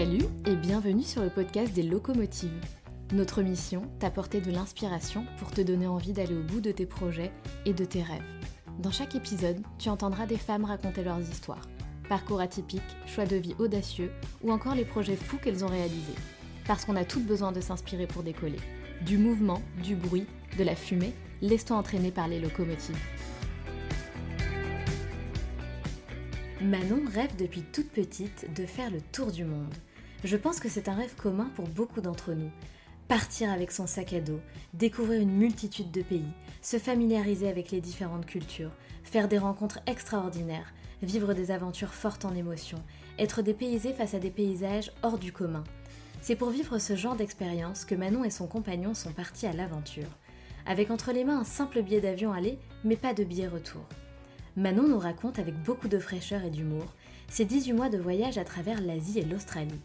Salut et bienvenue sur le podcast des locomotives. Notre mission, t'apporter de l'inspiration pour te donner envie d'aller au bout de tes projets et de tes rêves. Dans chaque épisode, tu entendras des femmes raconter leurs histoires, parcours atypiques, choix de vie audacieux ou encore les projets fous qu'elles ont réalisés. Parce qu'on a toutes besoin de s'inspirer pour décoller. Du mouvement, du bruit, de la fumée laisse-toi entraîner par les locomotives. Manon rêve depuis toute petite de faire le tour du monde. Je pense que c'est un rêve commun pour beaucoup d'entre nous. Partir avec son sac à dos, découvrir une multitude de pays, se familiariser avec les différentes cultures, faire des rencontres extraordinaires, vivre des aventures fortes en émotions, être dépaysé face à des paysages hors du commun. C'est pour vivre ce genre d'expérience que Manon et son compagnon sont partis à l'aventure avec entre les mains un simple billet d'avion aller, mais pas de billet retour. Manon nous raconte avec beaucoup de fraîcheur et d'humour ses 18 mois de voyage à travers l'Asie et l'Australie.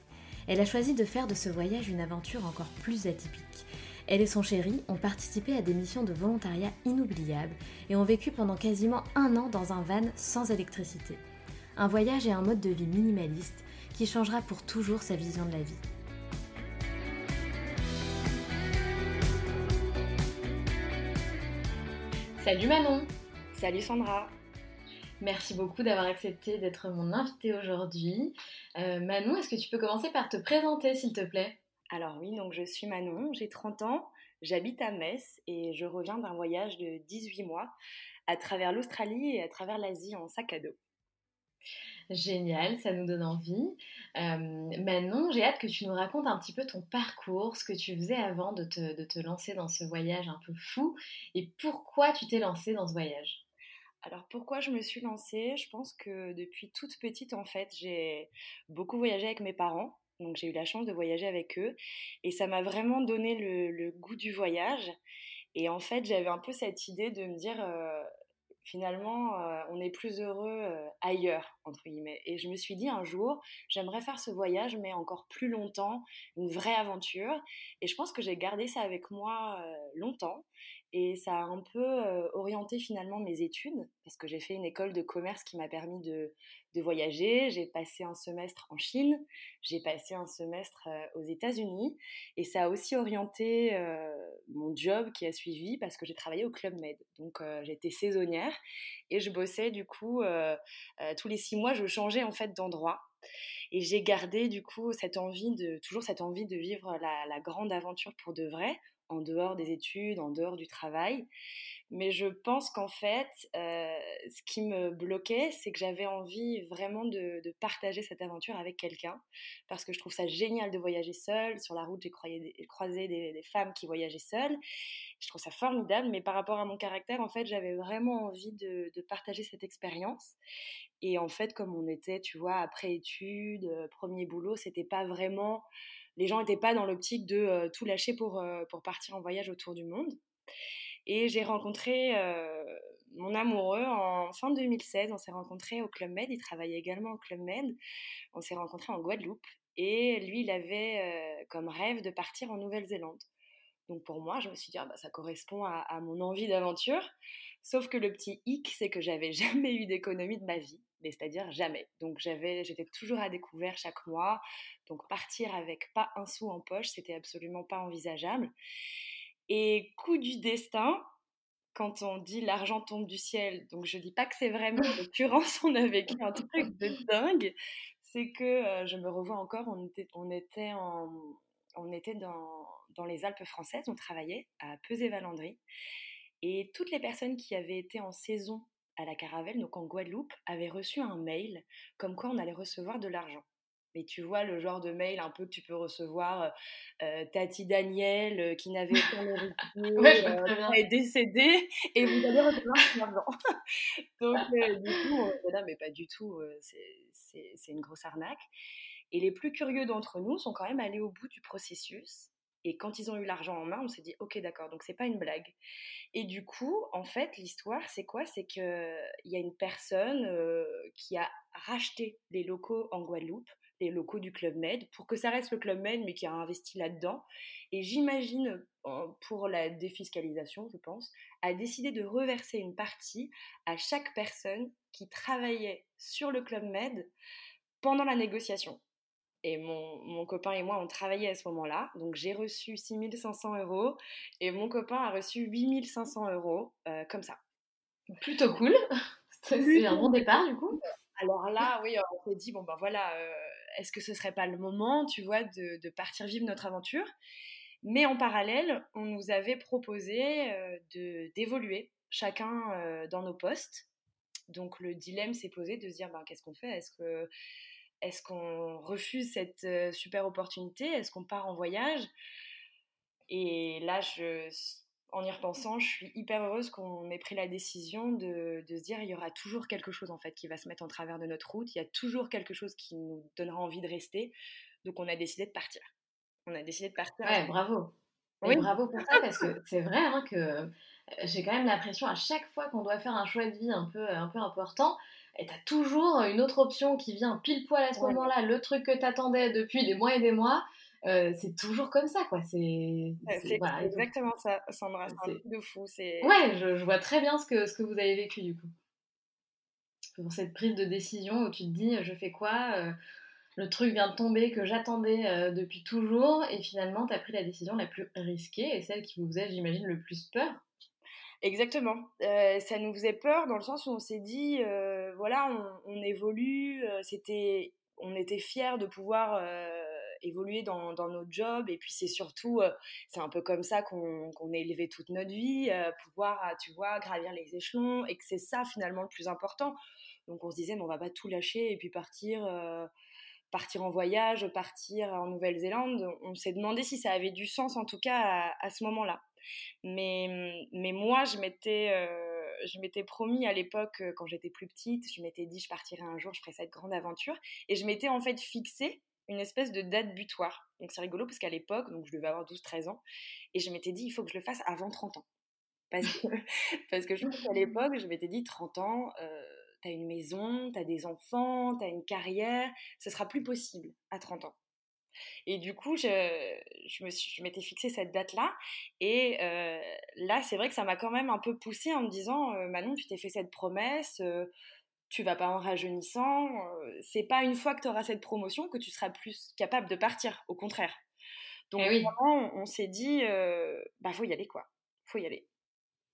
Elle a choisi de faire de ce voyage une aventure encore plus atypique. Elle et son chéri ont participé à des missions de volontariat inoubliables et ont vécu pendant quasiment un an dans un van sans électricité. Un voyage et un mode de vie minimaliste qui changera pour toujours sa vision de la vie. Salut Manon Salut Sandra Merci beaucoup d'avoir accepté d'être mon invitée aujourd'hui. Euh, Manon, est-ce que tu peux commencer par te présenter s'il te plaît? Alors oui, donc je suis Manon, j'ai 30 ans, j'habite à Metz et je reviens d'un voyage de 18 mois à travers l'Australie et à travers l'Asie en sac à dos. Génial, ça nous donne envie. Euh, Manon, j'ai hâte que tu nous racontes un petit peu ton parcours, ce que tu faisais avant de te, lancer dans ce voyage un peu fou et pourquoi tu t'es lancée dans ce voyage? Alors pourquoi je me suis lancée? Je pense que depuis toute petite, en fait, j'ai beaucoup voyagé avec mes parents. Donc j'ai eu la chance de voyager avec eux et ça m'a vraiment donné le, goût du voyage. Et en fait, j'avais un peu cette idée de me dire, euh, finalement, euh, on est plus heureux euh, ailleurs, entre guillemets. Et je me suis dit un jour, j'aimerais faire ce voyage, mais encore plus longtemps, une vraie aventure. Et je pense que j'ai gardé ça avec moi longtemps. Et ça a un peu orienté finalement mes études, parce que j'ai fait une école de commerce qui m'a permis de, de voyager. J'ai passé un semestre en Chine, j'ai passé un semestre euh, aux États-Unis et ça a aussi orienté euh, mon job qui a suivi parce que j'ai travaillé au Club Med. Donc euh, j'étais saisonnière et je bossais du coup tous les six mois, je changeais en fait d'endroit. Et j'ai gardé du coup cette envie de toujours cette envie de vivre la, la grande aventure pour de vrai, en dehors des études, en dehors du travail. Mais je pense qu'en fait, euh, ce qui me bloquait, c'est que j'avais envie vraiment de, partager cette aventure avec quelqu'un, parce que je trouve ça génial de voyager seule. Sur la route, j'ai croisé des, femmes qui voyageaient seules. Je trouve ça formidable, mais par rapport à mon caractère, en fait, j'avais vraiment envie de, partager cette expérience. Et en fait, comme on était, tu vois, après études, euh, premier boulot, c'était pas vraiment les gens n'étaient pas dans l'optique de euh, tout lâcher pour, pour partir en voyage autour du monde. Et j'ai rencontré euh, mon amoureux en fin 2016. On s'est rencontrés au Club Med. Il travaillait également au Club Med. On s'est rencontrés en Guadeloupe. Et lui, il avait euh, comme rêve de partir en Nouvelle-Zélande. Donc pour moi, je me suis dit, ah bah, ça correspond à, mon envie d'aventure. Sauf que le petit hic, c'est que j'avais jamais eu d'économie de ma vie, c'est-à-dire jamais. Donc j'avais, j'étais toujours à découvert chaque mois. Donc partir avec pas un sou en poche, c'était absolument pas envisageable. Et coup du destin, quand on dit l'argent tombe du ciel, donc je dis pas que c'est vraiment, en l'occurrence, on a vécu un truc de dingue, c'est que euh, je me revois encore, on était, on était, en, on était dans, dans les Alpes françaises, on travaillait à Pesé-Valandry, et toutes les personnes qui avaient été en saison à la Caravelle, donc en Guadeloupe, avaient reçu un mail comme quoi on allait recevoir de l'argent. Mais tu vois le genre de mail un peu que tu peux recevoir, euh, Tati Daniel euh, qui n'avait aucun héritier, Ouais, euh, est décédé et vous allez recevoir de l'argent. Donc euh, du coup, on était là, mais pas du tout, euh, c'est une grosse arnaque. Et les plus curieux d'entre nous sont quand même allés au bout du processus. Et quand ils ont eu l'argent en main, on s'est dit, ok, d'accord, donc c'est pas une blague. Et du coup, en fait, l'histoire, c'est quoi? C'est qu'il y a une personne euh, qui a racheté les locaux en Guadeloupe, les locaux du Club Med, pour que ça reste le Club Med, mais qui a investi là-dedans. Et j'imagine, euh, pour la défiscalisation, je pense, a décidé de reverser une partie à chaque personne qui travaillait sur le Club Med pendant la négociation. Et mon, mon copain et moi, on travaillait à ce moment-là. Donc j'ai reçu 6500 euros et mon copain a reçu 8500 euros, euh, comme ça. Plutôt cool. C'est un bon départ du coup. Alors là, oui, on s'est dit, bon ben voilà, euh, est-ce que ce serait pas le moment, tu vois, de, de partir vivre notre aventure? Mais en parallèle, on nous avait proposé euh, de d'évoluer chacun dans nos postes. Donc le dilemme s'est posé de se dire, ben, qu'est-ce qu'on fait? Est-ce que est-ce qu'on refuse cette euh, super opportunité? Est-ce qu'on part en voyage? Et là, je, en y repensant, je suis hyper heureuse qu'on ait pris la décision de, de se dire il y aura toujours quelque chose en fait qui va se mettre en travers de notre route. Il y a toujours quelque chose qui nous donnera envie de rester. Donc on a décidé de partir. On a décidé de partir. Ouais, bravo. Et Oui. bravo pour ça parce que c'est vrai hein, que euh, j'ai quand même l'impression à chaque fois qu'on doit faire un choix de vie un peu, un peu important, et t'as toujours une autre option qui vient pile poil à ce Ouais. moment-là, le truc que t'attendais depuis des mois et des mois, euh, c'est toujours comme ça quoi. C'est voilà, exactement ça, Sandra. C'est un truc de fou. C'est Ouais, je, je vois très bien ce que, ce que vous avez vécu du coup. Pour cette prise de décision où tu te dis je fais quoi euh, le truc vient de tomber que j'attendais euh, depuis toujours et finalement tu as pris la décision la plus risquée et celle qui vous faisait j'imagine le plus peur. Exactement. Euh, ça nous faisait peur dans le sens où on s'est dit, euh, voilà, on, évolue, euh, c'était, on était fiers de pouvoir évoluer dans, dans notre job et puis c'est surtout, c'est un peu comme ça qu'on est élevé toute notre vie, pouvoir, tu vois, gravir les échelons et que c'est ça finalement le plus important. Donc on se disait, mais on va pas tout lâcher et puis partir. partir en voyage, partir en Nouvelle-Zélande, on s'est demandé si ça avait du sens en tout cas à ce moment-là. Mais, mais moi, je m'étais, euh, je m'étais promis à l'époque, euh, quand j'étais plus petite, je m'étais dit je partirai un jour, je ferai cette grande aventure. Et je m'étais en fait fixé une espèce de date butoir. Donc c'est rigolo parce qu'à l'époque, donc je devais avoir 12-13 ans, et je m'étais dit il faut que je le fasse avant 30 ans. Parce que, parce que je pense qu'à l'époque, je m'étais dit 30 ans, euh, t'as une maison, t'as des enfants, t'as une carrière, ce sera plus possible à 30 ans. Et du coup, je, je me suis- je m'étais fixé cette date-là. Et euh, là, c'est vrai que ça m'a quand même un peu poussée en me disant euh, Manon, tu t'es fait cette promesse, euh, tu vas pas en rajeunissant. euh, c'est pas une fois que tu auras cette promotion que tu seras plus capable de partir, au contraire. Donc, Eh oui. vraiment, on, s'est dit bah, faut y aller, quoi. Faut y aller.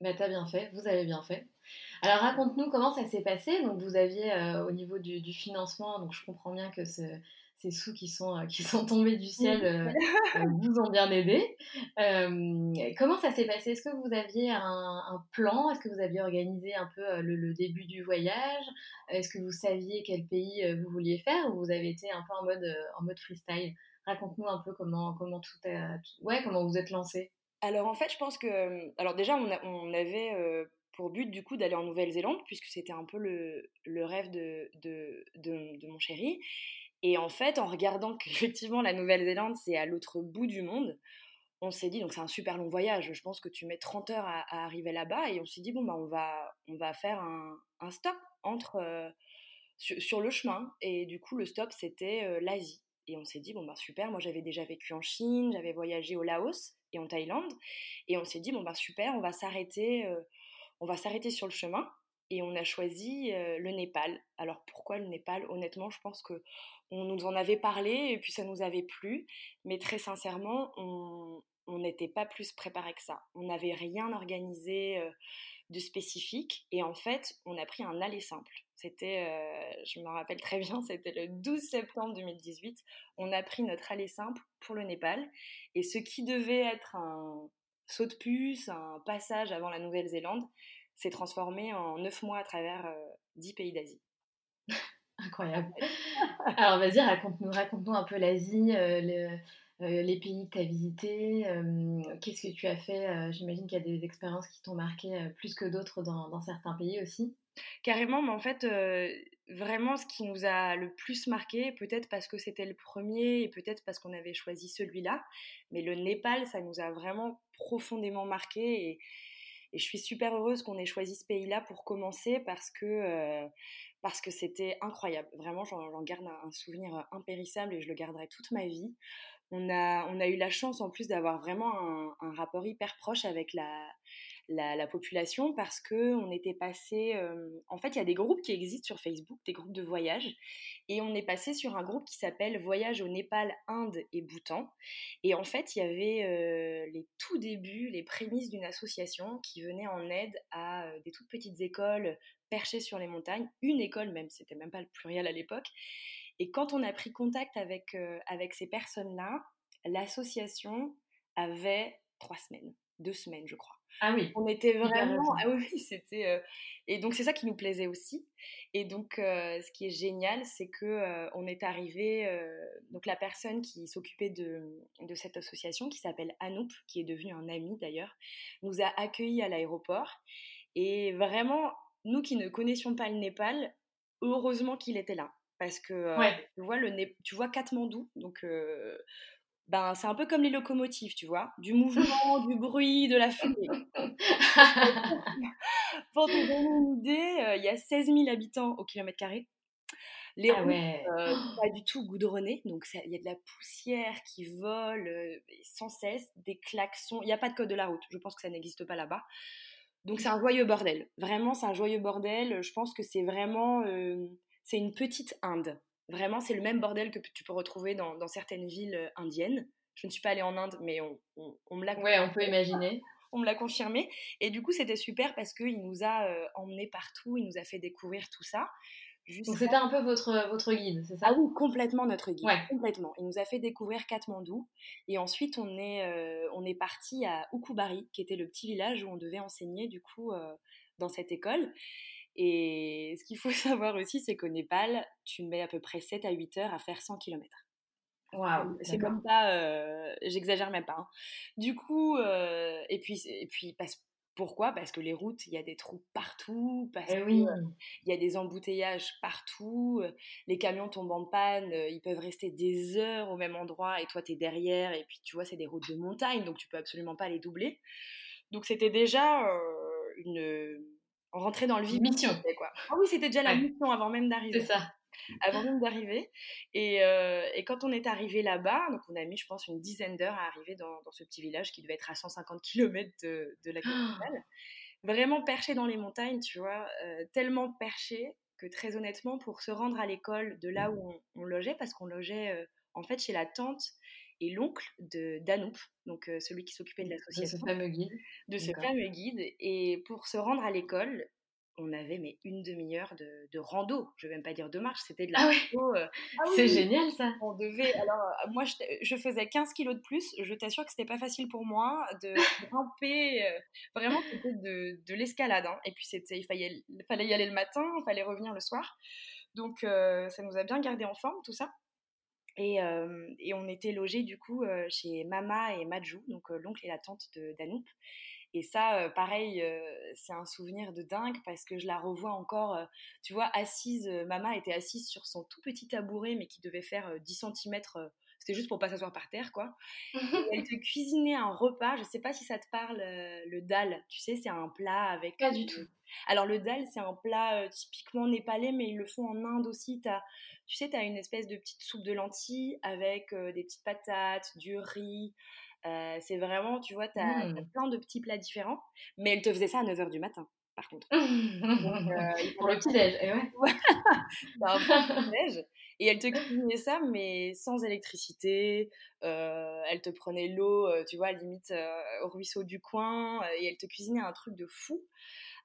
Bah, t'as bien fait, vous avez bien fait. Alors raconte-nous comment ça s'est passé. Donc vous aviez euh, au niveau du, du financement, donc je comprends bien que ce- ces sous qui sont, euh, qui sont tombés du ciel euh, euh, vous ont bien aidé. Comment ça s'est passé? Est-ce que vous aviez un, un plan? Est-ce que vous aviez organisé un peu le, le début du voyage? Est-ce que vous saviez quel pays vous vouliez faire ou vous avez été un peu en mode, en mode freestyle? Raconte-nous un peu comment, comment tout a... tout- Ouais, comment vous êtes lancé. Alors en fait, je pense que. Alors déjà, on, a- on avait euh, pour but du coup d'aller en Nouvelle-Zélande, puisque c'était un peu le, le rêve de, de, de- de mon chéri. Et en fait, en regardant qu'effectivement la Nouvelle-Zélande, c'est à l'autre bout du monde, on s'est dit, donc c'est un super long voyage, je pense que tu mets 30 heures à, arriver là-bas, et on s'est dit, bon, bah, on, va, on va faire un, stop entre, euh, sur, sur le chemin. Et du coup, le stop, c'était euh, l'Asie. Et on s'est dit, bon, bah, super, moi j'avais déjà vécu en Chine, j'avais voyagé au Laos et en Thaïlande. Et on s'est dit, bon, bah, super, on va s'arrêter euh, on va s'arrêter sur le chemin. Et on a choisi euh, le Népal. Alors pourquoi le Népal? Honnêtement, je pense que on nous en avait parlé et puis ça nous avait plu. Mais très sincèrement, on, n'était pas plus préparé que ça. On n'avait rien organisé de spécifique. Et en fait, on a pris un aller simple. C'était, je me rappelle très bien, c'était le 12 septembre 2018. On a pris notre aller simple pour le Népal. Et ce qui devait être un saut de puce, un passage avant la Nouvelle-Zélande, s'est transformé en neuf mois à travers dix pays d'Asie. Incroyable. Alors vas-y, raconte-nous raconte un peu l'Asie, le, euh, les pays que tu as visités, euh, qu'est-ce que tu as fait euh, J'imagine qu'il y a des expériences qui t'ont marqué plus que d'autres dans, certains pays aussi. Carrément, mais en fait, vraiment ce qui nous a le plus marqué, peut-être parce que c'était le premier et peut-être parce qu'on avait choisi celui-là, mais le Népal, ça nous a vraiment profondément marqué et, je suis super heureuse qu'on ait choisi ce pays-là pour commencer parce que que c'était incroyable. Vraiment, j'en garde un, souvenir impérissable et je le garderai toute ma vie on a, on a eu la chance en plus d'avoir vraiment un, rapport hyper proche avec la, la, population parce que on était passé. Euh, en fait, il y a des groupes qui existent sur Facebook, des groupes de voyage, et on est passé sur un groupe qui s'appelle Voyage au Népal, Inde et Bhoutan. Et en fait, il y avait euh, les tout débuts, les prémices d'une association qui venait en aide à euh, des toutes petites écoles perchées sur les montagnes, une école même, c'était même pas le pluriel à l'époque. Et quand on a pris contact avec, avec ces personnes-là, l'association avait trois semaines, deux semaines, je crois. Ah oui. On était vraiment. Ah oui, c'était. Euh, et donc, c'est ça qui nous plaisait aussi. Et donc, euh, ce qui est génial, c'est que on est arrivé. donc, la personne qui s'occupait de, de, cette association, qui s'appelle Anoup, qui est devenue un ami d'ailleurs, nous a accueillis à l'aéroport. Et vraiment, nous qui ne connaissions pas le Népal, heureusement qu'il était là parce que tu vois le tu vois Katmandou donc ben c'est un peu comme les locomotives tu vois. Du mouvement du bruit de la fumée. Pour te donner une idée il y a 16 000 habitants au kilomètre carré. Les ah routes pas du tout goudronnées donc il y a de la poussière qui vole sans cesse des klaxons. Il n'y a pas de code de la route. Je pense que ça n'existe pas là-bas. Donc c'est un joyeux bordel. Vraiment c'est un joyeux bordel. Je pense que c'est vraiment c'est une petite Inde. Vraiment, c'est le même bordel que tu peux retrouver dans, certaines villes euh, indiennes. Je ne suis pas allée en Inde, mais on, me l'a Ouais, on peut imaginer. On me l'a confirmé. Et du coup, c'était super parce qu'il nous a euh, emmenés partout, il nous a fait découvrir tout ça. Donc c'était un peu votre, votre guide, c'est ça? Ah oui, complètement notre guide, complètement. Il nous a fait découvrir Katmandou et ensuite on est, euh, on est parti à Ukubari, qui était le petit village où on devait enseigner du coup dans cette école. Et ce qu'il faut savoir aussi, c'est qu'au Népal, tu mets à peu près 7 à 8 heures à faire 100 km. Waouh, c'est comme ça, euh, j'exagère même pas. Hein. Du coup, euh, et puis, et puis pourquoi? Parce que les routes, il y a des trous partout, parce eh qu'il y a des embouteillages partout, les camions tombent en panne, ils peuvent rester des heures au même endroit et toi tu es derrière, et puis tu vois, c'est des routes de montagne, donc tu peux absolument pas les doubler. Donc c'était déjà une rentrer dans le vif mission quoi. Ah oui, c'était déjà la mission avant même d'arriver. C'est ça. Avant même d'arriver. Et, euh, et, quand on est arrivé là-bas, donc on a mis, je pense, une dizaine d'heures à arriver dans, dans, ce petit village qui devait être à 150 km de, de la capitale. Vraiment perché dans les montagnes, tu vois, euh, tellement perché que très honnêtement, pour se rendre à l'école de là où on, logeait, parce qu'on logeait euh, en fait chez la tante et l'oncle de Danoup, donc euh, celui qui s'occupait de l'association. De ce fameux guide. De ce fameux guide. Et pour se rendre à l'école, on avait mais une demi-heure de, de, rando. Je vais même pas dire de marche, c'était de la ah rando. Euh, ah c'est génial ça. On devait. Alors euh, moi, je, faisais 15 kilos de plus. Je t'assure que c'était pas facile pour moi de ramper. vraiment, c'était de, de l'escalade. Hein. Et puis c'était, il fallait, il fallait y aller le matin, il fallait revenir le soir. Donc ça nous a bien gardé en forme tout ça. Et, et, on était logés du coup chez Mama et Majou, donc l'oncle et la tante de Danoup. Et ça, pareil, c'est un souvenir de dingue parce que je la revois encore, tu vois, assise. Mama était assise sur son tout petit tabouret, mais qui devait faire 10 cm. C'était juste pour pas s'asseoir par terre, quoi. elle te cuisinait un repas. Je sais pas si ça te parle, le dal. Tu sais, c'est un plat avec. Pas du tout. Alors le dal, c'est un plat typiquement népalais, mais ils le font en Inde aussi. As, tu sais, tu as une espèce de petite soupe de lentilles avec des petites patates, du riz. c'est vraiment, tu vois, tu as, mmh. plein de petits plats différents. Mais elle te faisait ça à 9h du matin, par contre. Pour le petit-déj, et ouais. un. Et elle te cuisinait ça, mais sans électricité. Euh, elle te prenait l'eau, euh, tu vois, limite au ruisseau du coin. et elle te cuisinait un truc de fou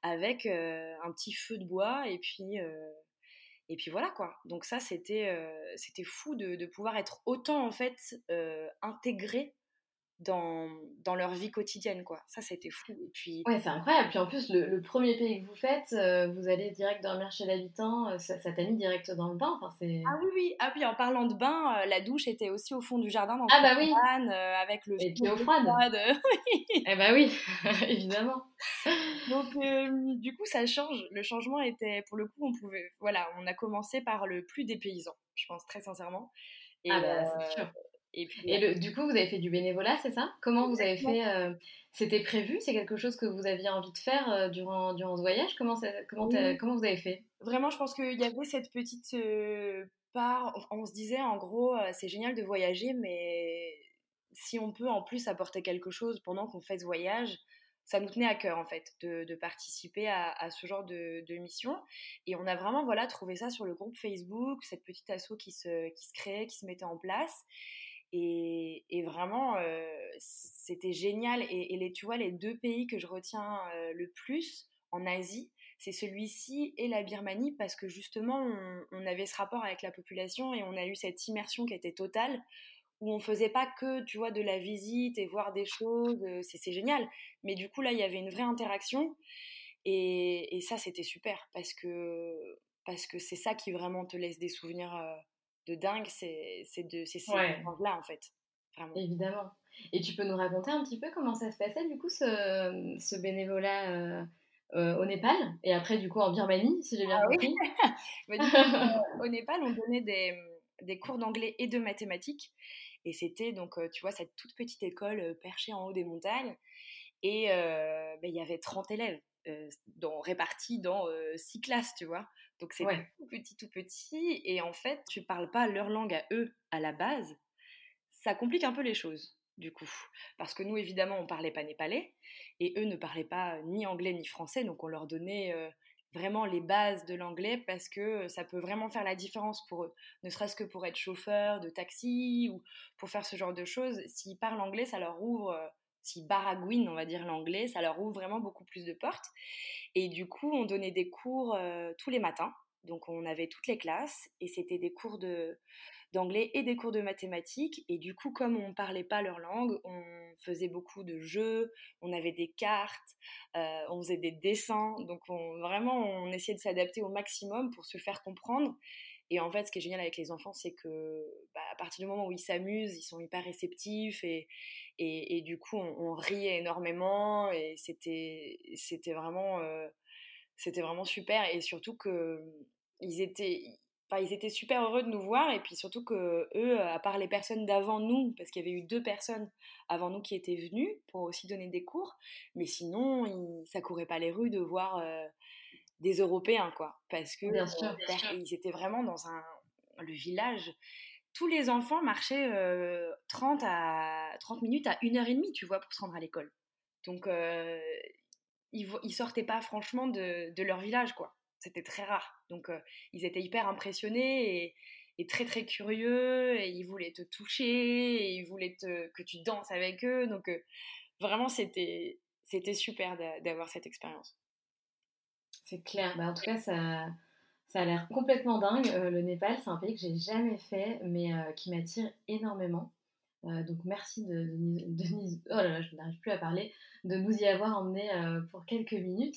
avec un petit feu de bois. Et puis, et puis voilà quoi. Donc ça, c'était c'était fou de, de, pouvoir être autant en fait intégré dans, dans leur vie quotidienne, quoi. Ça, c'était fou. Et puis... Ouais, c'est incroyable. Puis en plus, le, premier pays que vous faites, euh, vous allez direct dormir chez l'habitant, euh, ça, t'a mis direct dans le bain. Enfin, c'est... Ah oui, oui. Ah puis en parlant de bain, euh, la douche était aussi au fond du jardin, dans ah, bah oui. avec le Et puis eau froide. eh bah oui, évidemment. Donc, du coup, ça change. Le changement était, pour le coup, on pouvait... Voilà, on a commencé par le plus dépaysant, je pense, très sincèrement. Et, ah bah, c'est sûr. Et, puis, du coup, vous avez fait du bénévolat, c'est ça? Comment vous avez fait euh, C'était prévu? C'est quelque chose que vous aviez envie de faire euh, durant, durant ce voyage? Comment, comment, comment vous avez fait? Vraiment, je pense qu'il y avait cette petite euh, part. On se disait, en gros, c'est génial de voyager, mais si on peut en plus apporter quelque chose pendant qu'on fait ce voyage, ça nous tenait à cœur en fait de, de participer à, à, ce genre de, de, mission. Et on a vraiment voilà trouvé ça sur le groupe Facebook cette petite asso qui se, qui se créait qui se mettait en place et, vraiment, euh, c'était génial. Et, les, tu vois, les deux pays que je retiens euh, le plus en Asie, c'est celui-ci et la Birmanie, parce que justement, on, avait ce rapport avec la population et on a eu cette immersion qui était totale, où on faisait pas que, tu vois, de la visite et voir des choses, euh, c'est génial. Mais du coup, là, il y avait une vraie interaction. Et, ça, c'était super, parce que parce que c'est ça qui vraiment te laisse des souvenirs de dingue, c'est de ces là en fait. Évidemment. Et tu peux nous raconter un petit peu comment ça se passait du coup ce, ce bénévolat euh, euh, au Népal et après du coup en Birmanie, si j'ai bien ah compris? Oui. Euh, au Népal, on donnait des, des cours d'anglais et de mathématiques. Et c'était donc, tu vois, cette toute petite école perchée en haut des montagnes. Et ben, il y avait 30 élèves dans, répartis dans 6 classes, tu vois. Donc c'est tout petit, tout petit. Et en fait, tu parles pas leur langue à eux à la base. Ça complique un peu les choses, du coup. Parce que nous, évidemment, on parlait pas népalais. Et eux ne parlaient pas ni anglais ni français. Donc on leur donnait euh, vraiment les bases de l'anglais parce que ça peut vraiment faire la différence pour eux. Ne serait-ce que pour être chauffeur de taxi ou pour faire ce genre de choses. S'ils parlent anglais, ça leur ouvre s'ils baragouinent, on va dire, l'anglais, ça leur ouvre vraiment beaucoup plus de portes. Et du coup, on donnait des cours euh, tous les matins. Donc, on avait toutes les classes et c'était des cours de, d'anglais et des cours de mathématiques. Et du coup, comme on ne parlait pas leur langue, on faisait beaucoup de jeux, on avait des cartes, euh, on faisait des dessins. Donc, on, vraiment, on essayait de s'adapter au maximum pour se faire comprendre. Et en fait, ce qui est génial avec les enfants, c'est que bah, à partir du moment où ils s'amusent, ils sont hyper réceptifs et, et, du coup, on, riait énormément et c'était, vraiment, euh, vraiment super. Et surtout que ils étaient, ils étaient super heureux de nous voir et puis surtout que eux, à part les personnes d'avant nous, parce qu'il y avait eu deux personnes avant nous qui étaient venues pour aussi donner des cours, mais sinon, ils, ça courait pas les rues de voir. Euh, des Européens, quoi. Parce que euh, ils étaient vraiment dans un, le village. Tous les enfants marchaient 30, euh, à, 30 minutes à 1h30, tu vois, pour se rendre à l'école. Donc, euh, ils, ils sortaient pas franchement de, de leur village, quoi. C'était très rare. Donc, ils étaient hyper impressionnés et, et, très, très curieux. Et ils voulaient te toucher, et ils voulaient te, que tu danses avec eux. Donc, vraiment, c'était super d'avoir cette expérience. C'est clair. Bah, en tout cas, ça, ça a l'air complètement dingue. Euh, le Népal, c'est un pays que j'ai jamais fait, mais euh, qui m'attire énormément. Euh, donc merci de, de, oh là là, je n'arrive plus à parler, de nous y avoir emmené pour quelques minutes.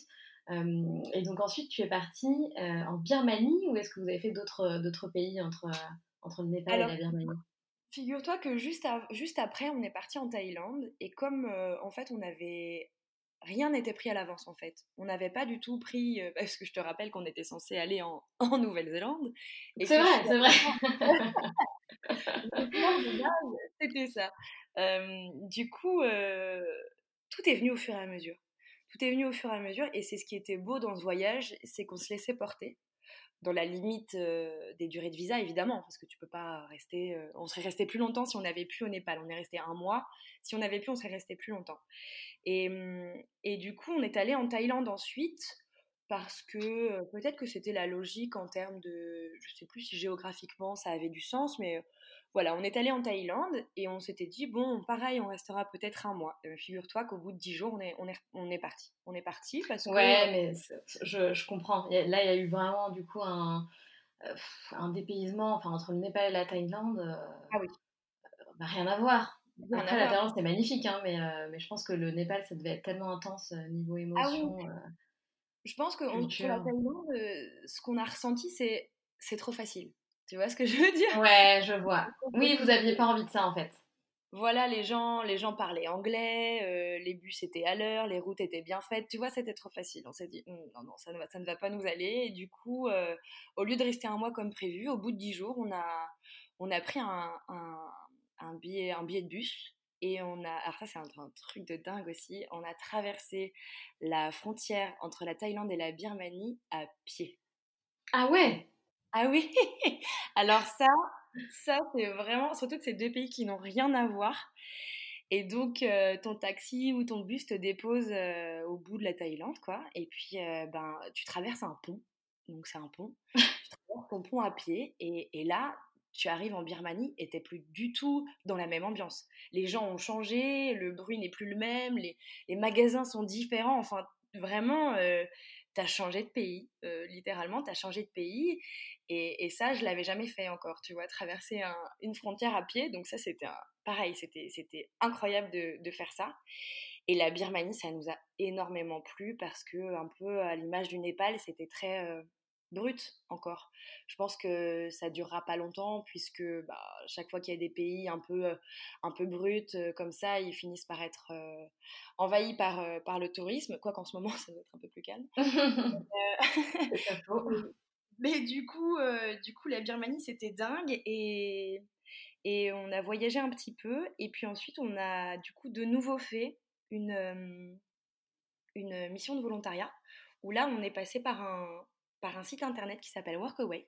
et donc ensuite, tu es partie en Birmanie ou est-ce que vous avez fait d'autres pays entre, entre le Népal et la Birmanie? Figure-toi que juste, juste après, on est parti en Thaïlande et comme en fait on avait rien n'était pris à l'avance en fait. On n'avait pas du tout pris, euh, parce que je te rappelle qu'on était censé aller en, Nouvelle-Zélande. C'est vrai, c'est vrai. C'était ça. du coup, euh, tout est venu au fur et à mesure. Tout est venu au fur et à mesure, et c'est ce qui était beau dans ce voyage, c'est qu'on se laissait porter dans la limite euh, des durées de visa, évidemment, parce que tu peux pas rester. on serait resté plus longtemps si on n'avait pu au Népal. On est resté un mois. Si on avait pu, on serait resté plus longtemps. Et, mmh, et, du coup, on est allé en Thaïlande ensuite parce que peut-être que c'était la logique en termes de, je sais plus si géographiquement ça avait du sens, mais voilà, on est allé en Thaïlande et on s'était dit, bon, pareil, on restera peut-être un mois. Figure-toi qu'au bout de dix jours, on est, on est, on est parti. On est parti parce que... Ouais, mais je, je, comprends. Là, il y a eu vraiment, du coup, un, un dépaysement enfin, entre le Népal et la Thaïlande. ah oui. Bah, rien à voir. Après, la Thaïlande, c'est magnifique, hein, mais, mais je pense que le Népal, ça devait être tellement intense niveau ah émotion. je pense que sur la Thaïlande, ce qu'on a ressenti, c'est c'est trop facile. Tu vois ce que je veux dire? Ouais, je vois. Oui, vous aviez pas envie de ça en fait. Voilà, les gens, les gens parlaient anglais, euh, les bus étaient à l'heure, les routes étaient bien faites. Tu vois, c'était trop facile. On s'est dit, «Hum, non, non, ça ne, va, ça ne va pas nous aller. Et du coup, euh, au lieu de rester un mois comme prévu, au bout de dix jours, on a, on a pris un, un, billet, un billet de bus. Et on a, alors ça c'est un, un, truc de dingue aussi, on a traversé la frontière entre la Thaïlande et la Birmanie à pied. Ah ouais? Ah oui Alors ça, ça c'est vraiment, surtout que c'est deux pays qui n'ont rien à voir. Et donc, euh, ton taxi ou ton bus te dépose euh, au bout de la Thaïlande, quoi. Et puis, euh, ben, tu traverses un pont. Donc, c'est un pont. tu traverses ton pont à pied. Et, et là, tu arrives en Birmanie et t'es plus du tout dans la même ambiance. Les gens ont changé, le bruit n'est plus le même, les, les magasins sont différents. Enfin, vraiment, tu changé de pays. littéralement, tu as changé de pays. Et, ça, je l'avais jamais fait encore, tu vois, traverser une frontière à pied. Donc ça, c'était pareil, c'était incroyable de, faire ça. Et la Birmanie, ça nous a énormément plu parce que, un peu à l'image du Népal, c'était très euh, brut encore. Je pense que ça durera pas longtemps puisque bah, chaque fois qu'il y a des pays un peu, euh, un peu bruts euh, comme ça, ils finissent par être envahis par, par le tourisme. Quoi qu'en ce moment, ça doit être un peu plus calme. Mais du coup, euh, du coup, la Birmanie, c'était dingue. Et, et on a voyagé un petit peu. Et puis ensuite, on a du coup de nouveau fait une, euh, une mission de volontariat. Où là, on est passé par un, par un site internet qui s'appelle Workaway.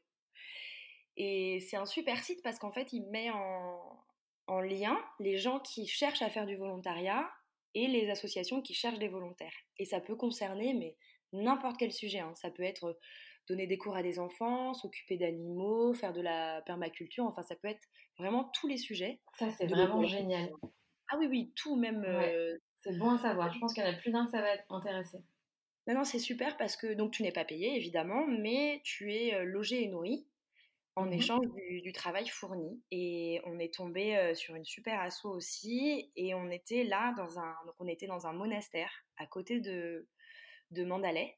Et c'est un super site parce qu'en fait, il met en, en lien les gens qui cherchent à faire du volontariat et les associations qui cherchent des volontaires. Et ça peut concerner, mais n'importe quel sujet. Hein. Ça peut être donner des cours à des enfants, s'occuper d'animaux, faire de la permaculture, enfin ça peut être vraiment tous les sujets. Ça c'est vraiment génial. Ah oui, oui, tout même. Euh, c'est bon à savoir, je pense qu'il y en a plus d'un que ça va intéresser. Non, non, c'est super parce que donc tu n'es pas payé évidemment, mais tu es logé et nourri en mmh échange du, travail fourni. Et on est tombé euh, sur une super asso aussi, et on était là dans un, donc on était dans un monastère à côté de, de Mandalay.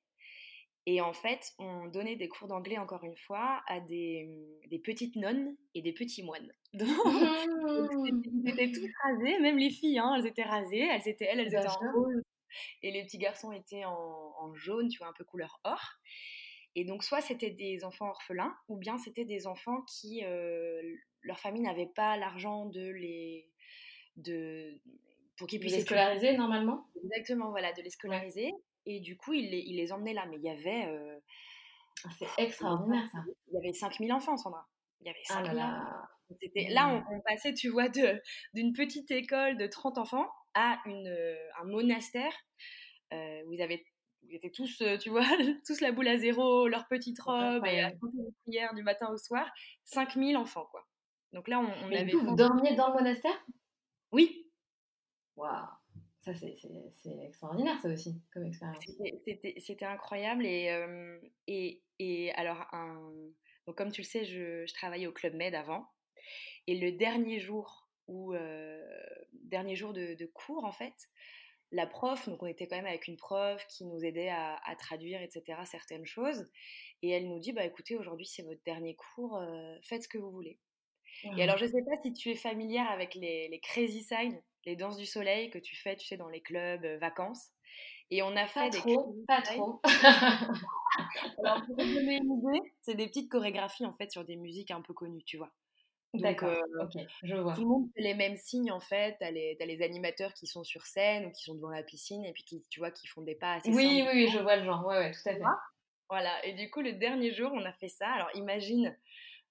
Et en fait, on donnait des cours d'anglais, encore une fois, à des, mmh, des, petites nonnes et des petits moines. Donc, ils étaient tous rasés, même les filles, hein, elles étaient rasées, elles étaient, elles, elles étaient en rose. Et les petits garçons étaient en, en, jaune, tu vois, un peu couleur or. Et donc, soit c'était des enfants orphelins, ou bien c'était des enfants qui, euh, leur famille n'avait pas l'argent de les... De, pour qu'ils puissent les scolariser normalement? Exactement, voilà, de les scolariser. Et du coup, il les, il les emmenait là. Mais il y avait. Euh, ah, c'est extraordinaire ça. Il y avait 5000 enfants, Sandra. Il y avait 5000 ah. C'était, là, on, passait, tu vois, d'une petite école de 30 enfants à une, euh, un monastère euh, où ils avaient ils étaient tous, tu vois, tous la boule à zéro, leur petite robe, et la prière du matin au soir. 5000 enfants, quoi. Donc là, on, on avait. Vous dormiez dans le monastère? Oui. Waouh ça, c'est extraordinaire, ça aussi, comme expérience. C'était incroyable. Et, euh, et, et, alors, un... donc, comme tu le sais, je, je, travaillais au Club Med avant. Et le dernier jour, où, euh, dernier jour de, de, cours, en fait, la prof, donc on était quand même avec une prof qui nous aidait à, à traduire, etc., certaines choses. Et elle nous dit, bah écoutez, aujourd'hui c'est votre dernier cours, euh, faites ce que vous voulez. Et alors, je ne sais pas si tu es familière avec les, les Crazy Signs les danses du soleil que tu fais, tu sais, dans les clubs, euh, vacances. Et on a fait pas Trop, pas trop. Alors, pour vous donner une idée, c'est des petites chorégraphies, en fait, sur des musiques un peu connues, tu vois. D'accord, euh, ok, je vois. Tout le monde fait les mêmes signes, en fait. T'as les, as les animateurs qui sont sur scène ou qui sont devant la piscine et puis qui, tu vois, qui font des pas assez Oui, oui, oui, je vois le genre. Ouais, ouais, tout à fait. Voilà, et du coup, le dernier jour, on a fait ça. Alors, imagine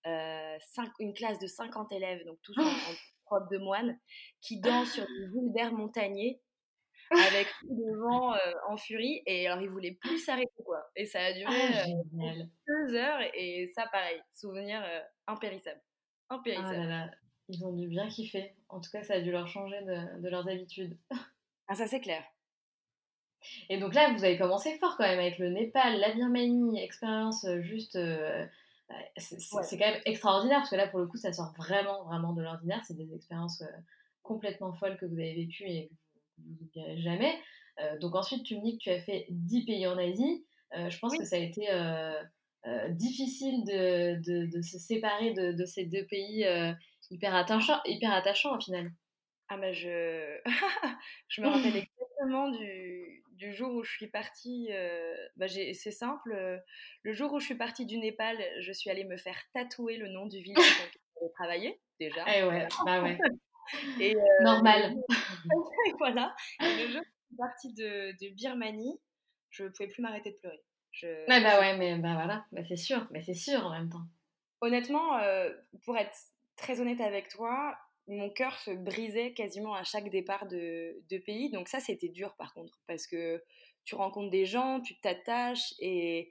euh, une classe de 50 élèves, donc tous en, de moine qui dansent sur des îles d'air montagnier avec le vent en furie. Et alors, il voulait plus s'arrêter, quoi. Et ça a duré Ah, euh, génial. deux heures. Et ça, pareil, souvenir impérissable. Ah Impérissable. là là, ils ont dû bien kiffer. En tout cas, ça a dû leur changer de, de leurs habitudes. Ah, ça, c'est clair. Et donc là, vous avez commencé fort quand même avec le Népal, la Birmanie, expérience euh, juste. euh, euh, c'est Ouais. quand même extraordinaire parce que là, pour le coup, ça sort vraiment, vraiment de l'ordinaire. C'est des expériences euh, complètement folles que vous avez vécues et que vous n'oublierez jamais. Euh, donc ensuite, tu me dis que tu as fait 10 pays en Asie. Je pense Oui. que ça a été difficile de, de- de se séparer de, de ces deux pays euh, hyper, attachants, hyper attachants au final. Ah bah je... je me rappelle exactement du, du jour où je suis partie. euh, bah c'est simple. euh, Le jour où je suis partie du Népal, je suis allée me faire tatouer le nom du village dans lequel j'avais travaillé déjà. Eh ouais, bah ouais, Et, euh, normal. et voilà. Et le jour où je suis partie de, de Birmanie, je ne pouvais plus m'arrêter de pleurer. Je... Ouais, bah ouais, mais bah voilà, bah c'est sûr, mais c'est sûr en même temps. Honnêtement, euh, pour être très honnête avec toi, mon cœur se brisait quasiment à chaque départ de, de pays. Donc ça, c'était dur par contre, parce que tu rencontres des gens, tu t'attaches, et,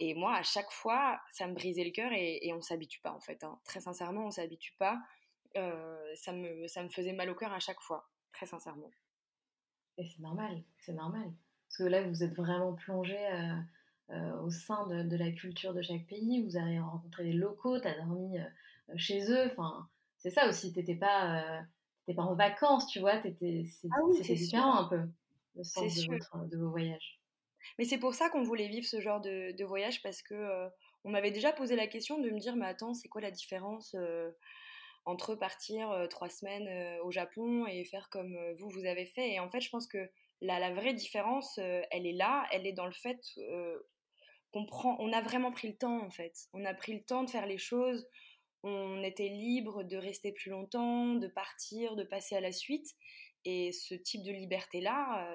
et moi, à chaque fois, ça me brisait le cœur, et, et on s'habitue pas en fait. hein. Très sincèrement, on s'habitue pas. Euh, ça, me, ça me faisait mal au cœur à chaque fois, très sincèrement. Et c'est normal, c'est normal. Parce que là, vous êtes vraiment plongé euh, euh, au sein de, de la culture de chaque pays, vous avez rencontré des locaux, t'as dormi euh, chez eux, enfin, c'est ça aussi, t'étais pas, euh, pas en vacances, tu vois, t'étais, c'est- Ah oui, c'était différent un peu, le sens de, sûr. votre, de vos voyages. Mais c'est pour ça qu'on voulait vivre ce genre de, de voyage parce que euh, on m'avait déjà posé la question de me dire mais attends c'est quoi la différence entre partir trois semaines au Japon et faire comme vous vous avez fait? Et en fait je pense que la, la vraie différence elle est là. Elle est dans le fait qu'on prend on a vraiment pris le temps en fait on a pris le temps de faire les choses on était libre de rester plus longtemps de partir de passer à la suite et ce type de liberté là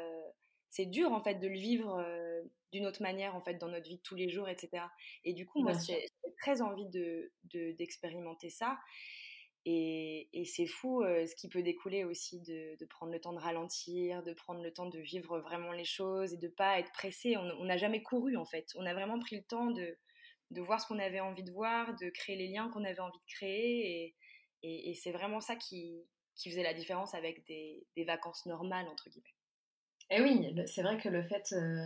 c'est dur en fait de le vivre euh, d'une autre manière en fait dans notre vie de tous les jours, etc. Et du coup, moi, j'ai très envie de de- d'expérimenter ça. Et, c'est fou euh, ce qui peut découler aussi de, prendre le temps de ralentir, de prendre le temps de vivre vraiment les choses et de pas être pressé. On n'a jamais couru en fait. On a vraiment pris le temps de, de voir ce qu'on avait envie de voir, de créer les liens qu'on avait envie de créer. Et, c'est vraiment ça qui, qui faisait la différence avec des, des vacances normales, entre guillemets. Et oui, le- c'est vrai que le fait euh,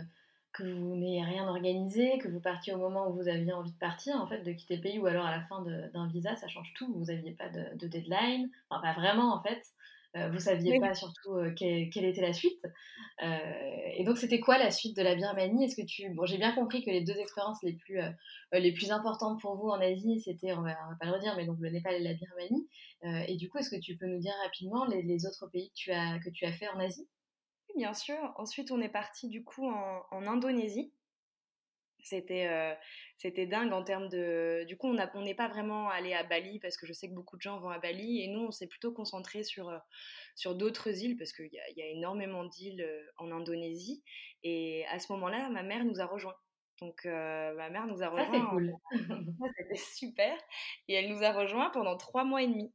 que vous n'ayez rien organisé, que vous partiez au moment où vous aviez envie de partir, en fait, de quitter le pays ou alors à la fin d'un visa, ça change tout. Vous n'aviez pas de, de deadline, enfin pas vraiment en fait. Euh, vous saviez Oui. pas surtout euh, quelle, quelle était la suite. Euh, et donc c'était quoi la suite de la Birmanie? Est-ce que tu, bon, j'ai bien compris que les deux expériences les plus euh, les plus importantes pour vous en Asie, c'était, on va, on va pas le redire, mais donc le Népal et la Birmanie. Et du coup, est-ce que tu peux nous dire rapidement les, les autres pays que tu as que tu as fait en Asie? Bien sûr. Ensuite, on est parti du coup en, en Indonésie. C'était euh, c'était dingue en termes de. Du coup, on n'est pas vraiment allé à Bali parce que je sais que beaucoup de gens vont à Bali et nous, on s'est plutôt concentré sur, euh, sur d'autres îles parce qu'il y a, il y a énormément d'îles euh, en Indonésie. Et à ce moment-là, ma mère nous a rejoints. Donc, euh, ma mère nous a Ça c'est rejoints. en- cool. C'était super. Et elle nous a rejoints pendant trois mois et demi.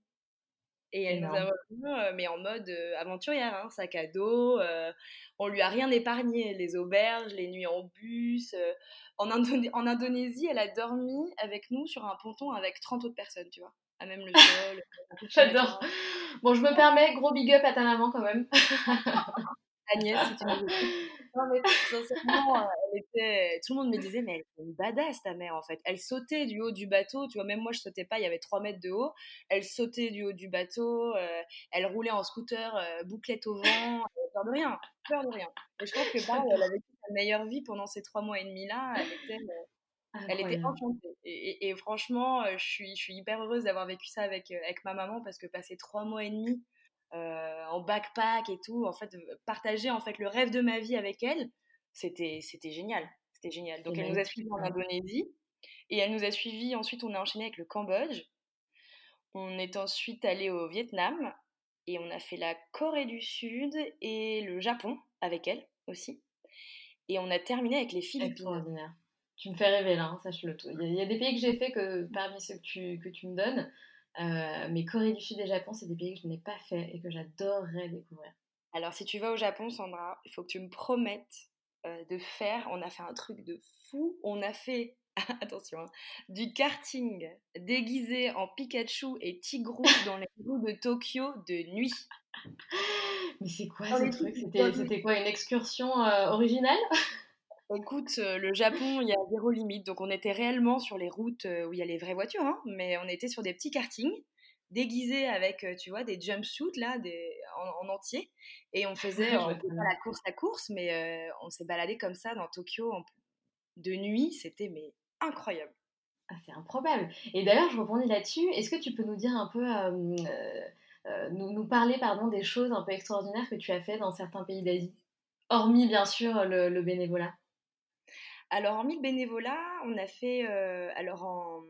Et elle nous a rejoints, euh, mais en mode euh, aventurière, hein, sac à dos. euh, on lui a rien épargné, les auberges, les nuits en bus. euh. en, Indone- en Indonésie, elle a dormi avec nous sur un ponton avec 30 autres personnes, tu vois, à même le sol. J'adore. Bon, je me permets, gros big up à ta maman quand même. Agnès, si tu. Non, mais sincèrement, euh, elle était... tout le monde me disait, mais elle est une badass, ta mère, en fait. Elle sautait du haut du bateau, tu vois, même moi, je sautais pas, il y avait 3 mètres de haut. Elle sautait du haut du bateau, euh, elle roulait en scooter, euh, bouclette au vent, euh, peur de rien, peur de rien. Et je pense que pareil, elle a vécu sa meilleure vie pendant ces 3 mois et demi-là. Elle était, euh, elle était enchantée. Et, et- et franchement, je suis, je suis hyper heureuse d'avoir vécu ça avec, avec ma maman parce que passer 3 mois et demi en backpack et tout, en fait, euh, partager en fait le rêve de ma vie avec elle, c'était c'était génial, c'était génial. Donc elle nous a suivis en. Indonésie et elle nous a suivis. Ensuite, on a enchaîné avec le Cambodge. On est ensuite allé au Vietnam et on a fait la Corée du Sud et le Japon avec elle aussi. Et on a terminé avec les Philippines. Extraordinaire. Tu me fais rêver là, hein, sache-le tout. Il y, y a des pays que j'ai fait que parmi ceux que tu, que tu me donnes, euh, mais Corée du Sud et Japon, c'est des pays que je n'ai pas fait et que j'adorerais découvrir. Alors, si tu vas au Japon, Sandra, il faut que tu me promettes euh, de faire. On a fait un truc de fou. On a fait, attention, hein, du karting déguisé en Pikachu et Tigrou dans les rues de Tokyo de nuit. Mais c'est quoi ce truc? C'était quoi une excursion euh, originale? Écoute, euh, le Japon, il y a zéro limite. Donc, on était réellement sur les routes où il y a les vraies voitures, hein, mais on était sur des petits kartings déguisés avec, tu vois, des jumpsuits là, des, en, entier. Et on faisait, pas la course à course, mais on s'est baladé comme ça dans Tokyo de nuit. C'était mais incroyable. Ah, c'est improbable. Et d'ailleurs, je rebondis là-dessus. Est-ce que tu peux nous dire un peu, nous, nous, parler pardon, des choses un peu extraordinaires que tu as fait dans certains pays d'Asie? Hormis, bien sûr, le, bénévolat. Alors, hormis le bénévolat, on a fait, alors en,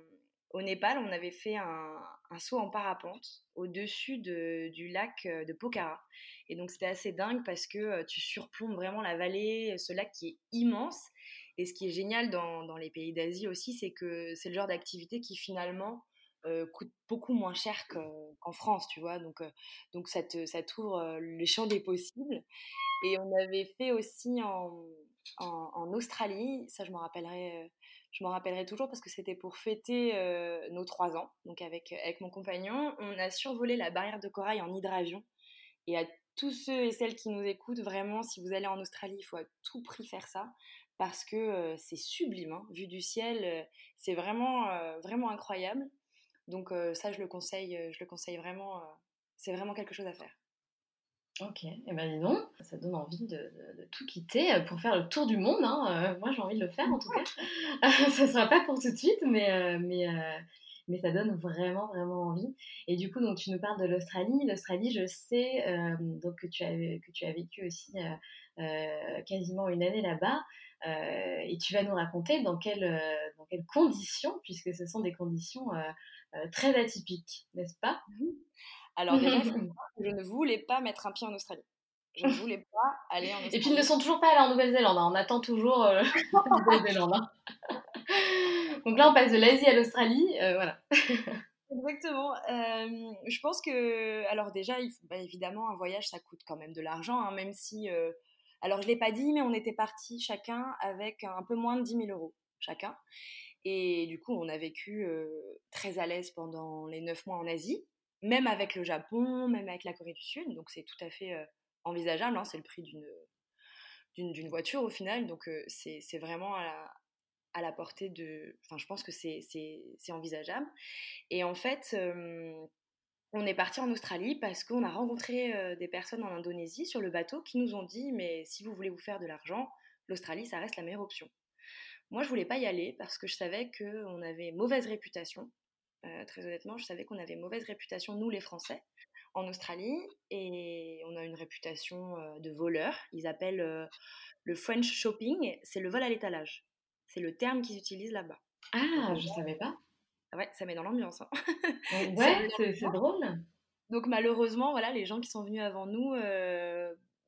au Népal, on avait fait un, saut en parapente au-dessus du lac euh, de Pokhara. Et donc c'était assez dingue parce que euh, tu surplombes vraiment la vallée, ce lac qui est immense. Et ce qui est génial dans, les pays d'Asie aussi, c'est que c'est le genre d'activité qui finalement euh, coûte beaucoup moins cher qu'en France, tu vois. Donc, donc ça, ça t'ouvre les champs des possibles. Et on avait fait aussi en, en Australie, ça je m'en rappellerai je m'en rappellerai toujours parce que c'était pour fêter euh, nos trois ans. Donc avec, avec mon compagnon, on a survolé la barrière de corail en hydravion. Et à tous ceux et celles qui nous écoutent, vraiment, si vous allez en Australie, il faut à tout prix faire ça parce que euh, c'est sublime. Hein. Vu du ciel, euh, c'est vraiment, vraiment incroyable. Donc ça, je le conseille, je le conseille vraiment. c'est vraiment quelque chose à faire. Ok, et eh ben dis donc, ça donne envie de, tout quitter pour faire le tour du monde. Hein. Euh, moi, j'ai envie de le faire en tout cas. ça sera pas pour tout de suite, mais, euh, mais, euh, mais ça donne vraiment, vraiment envie. Et du coup, donc, tu nous parles de l'Australie. L'Australie, je sais donc, que, tu as, que tu as vécu aussi quasiment une année là-bas. et tu vas nous raconter dans, quelle, dans quelles conditions, puisque ce sont des conditions très atypiques, n'est-ce pas? Alors déjà, je ne voulais pas mettre un pied en Australie. Je ne voulais pas aller en Australie. Et puis ils ne sont toujours pas allés en Nouvelle-Zélande. Hein. On attend toujours euh, la Nouvelle-Zélande. Hein. Donc là, on passe de l'Asie à l'Australie. Euh, voilà. Exactement. Euh, je pense que, alors déjà, bah, évidemment, un voyage, ça coûte quand même de l'argent, hein, même si, alors je l'ai pas dit, mais on était partis chacun avec un peu moins de 10 000 euros chacun. Et du coup, on a vécu très à l'aise pendant les 9 mois en Asie même avec le Japon, même avec la Corée du Sud. Donc c'est tout à fait euh, envisageable. Hein. c'est le prix d'une, voiture au final. Donc euh, c'est, vraiment à la, portée de... Enfin, je pense que c'est, c'est, envisageable. Et en fait, on est parti en Australie parce qu'on a rencontré euh, des personnes en Indonésie sur le bateau qui nous ont dit, mais si vous voulez vous faire de l'argent, l'Australie, ça reste la meilleure option. Moi, je voulais pas y aller parce que je savais qu'on avait mauvaise réputation euh, très honnêtement, je savais qu'on avait mauvaise réputation, nous les Français, en Australie, et on a une réputation euh, de voleurs. Ils appellent euh, le French shopping, c'est le vol à l'étalage. C'est le terme qu'ils utilisent là-bas. Ah, je savais pas. Ouais, ça met dans l'ambiance. Hein. ouais, c'est drôle. Donc malheureusement, voilà, les gens qui sont venus avant nous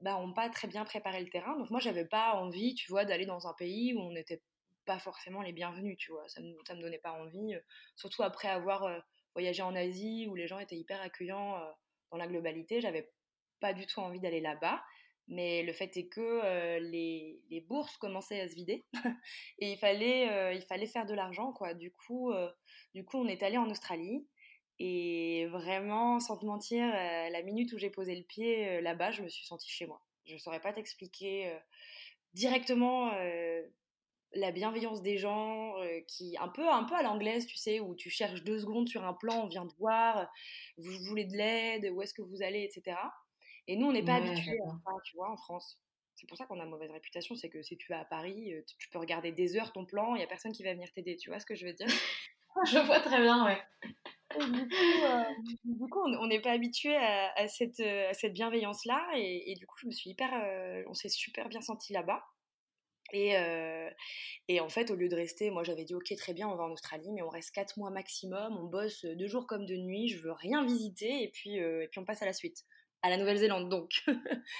bah, pas très bien préparé le terrain. Donc moi, j'avais pas envie, tu vois, d'aller dans un pays où on n'était pas forcément les bienvenus, tu vois. Ça me, me donnait pas envie, euh, surtout après avoir euh, voyagé en Asie où les gens étaient hyper accueillants euh, dans la globalité. J'avais pas du tout envie d'aller là-bas. Mais le fait est que les, les, bourses commençaient à se vider et il fallait, il fallait faire de l'argent, quoi. Du coup, du coup, on est allé en Australie et vraiment, sans te mentir, la minute où j'ai posé le pied là-bas, je me suis sentie chez moi. Je ne saurais pas t'expliquer directement la bienveillance des gens, euh, qui un peu un peu à l'anglaise, tu sais, où tu cherches deux secondes sur un plan, on vient te voir, vous voulez de l'aide, où est-ce que vous allez, etc. Et nous, on n'est pas habitués à ça, tu vois, en France. C'est pour ça qu'on a mauvaise réputation, c'est que si tu vas à Paris, euh, tu peux regarder des heures ton plan, il n'y a personne qui va venir t'aider, tu vois ce que je veux dire? Je vois très bien, ouais. Euh, du coup, on n'est pas habitué à, cette, cette bienveillance-là, et, du coup, je me suis hyper, on s'est super bien senti là-bas. Et, euh, et, en fait, au lieu de rester, moi j'avais dit ok très bien, on va en Australie, mais on reste 4 mois maximum, on bosse deux jours comme de nuit, je veux rien visiter, et puis, euh, et puis on passe à la suite, à la Nouvelle-Zélande donc.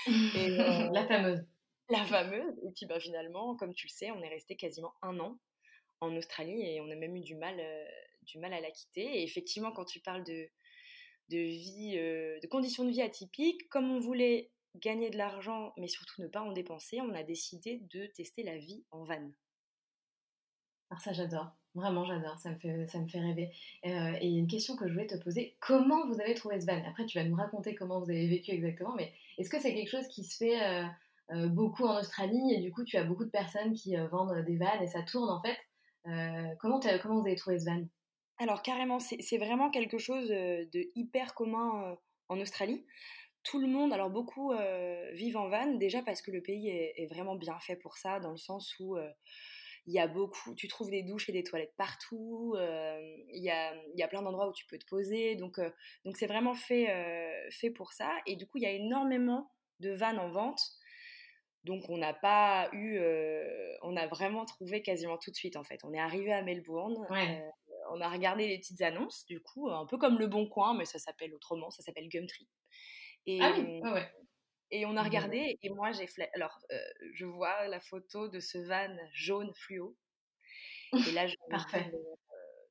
Euh, la fameuse. La fameuse. Et puis bah, finalement, comme tu le sais, on est resté quasiment un an en Australie et on a même eu du mal, du mal à la quitter. Et effectivement, quand tu parles de, de vie, de conditions de vie atypiques, comme on voulait gagner de l'argent, mais surtout ne pas en dépenser, on a décidé de tester la vie en van. Alors ça j'adore, vraiment j'adore, ça me fait, ça me fait rêver. Euh, et une question que je voulais te poser, comment vous avez trouvé ce van? Après tu vas nous raconter comment vous avez vécu exactement, mais est-ce que c'est quelque chose qui se fait euh, euh, beaucoup en Australie et du coup tu as beaucoup de personnes qui vendent des vannes et ça tourne en fait? Comment, comment vous avez trouvé ce van? Alors carrément, c'est vraiment quelque chose de hyper commun en Australie tout le monde, alors beaucoup vivent en van, déjà parce que le pays est, vraiment bien fait pour ça, dans le sens où il y a beaucoup, tu trouves des douches et des toilettes partout, il y, a, y, a, plein d'endroits où tu peux te poser, donc donc c'est vraiment fait, fait pour ça. Et du coup, il y a énormément de vannes en vente. Donc on n'a pas eu, on a vraiment trouvé quasiment tout de suite en fait. On est arrivé à Melbourne, on a regardé les petites annonces, du coup, un peu comme Le Bon Coin, mais ça s'appelle autrement, ça s'appelle Gumtree. Et, ah oui, ouais. Et on a regardé, et moi, j'ai alors, euh, je vois la photo de ce van jaune fluo. Et là, je Parfait. Euh,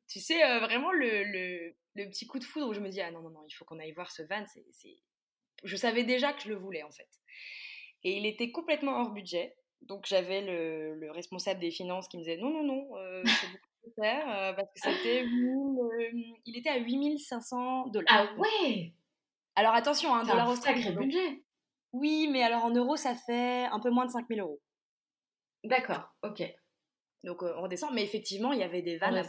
tu sais, euh, vraiment le, le, le, petit coup de foudre où je me dis, ah non, non, non, il faut qu'on aille voir ce van. c'est Je savais déjà que je le voulais, en fait. Et il était complètement hors budget. Donc, j'avais le, le, responsable des finances qui me disait, non, non, non, c'est beaucoup trop cher, parce que c'était. il était à 8500 dollars. Ah ouais alors attention, un dollar australien. budget. Oui, mais alors en euros, ça fait un peu moins de 5000 euros. D'accord, ok. Donc euh, on redescend, mais effectivement, il y avait des vannes.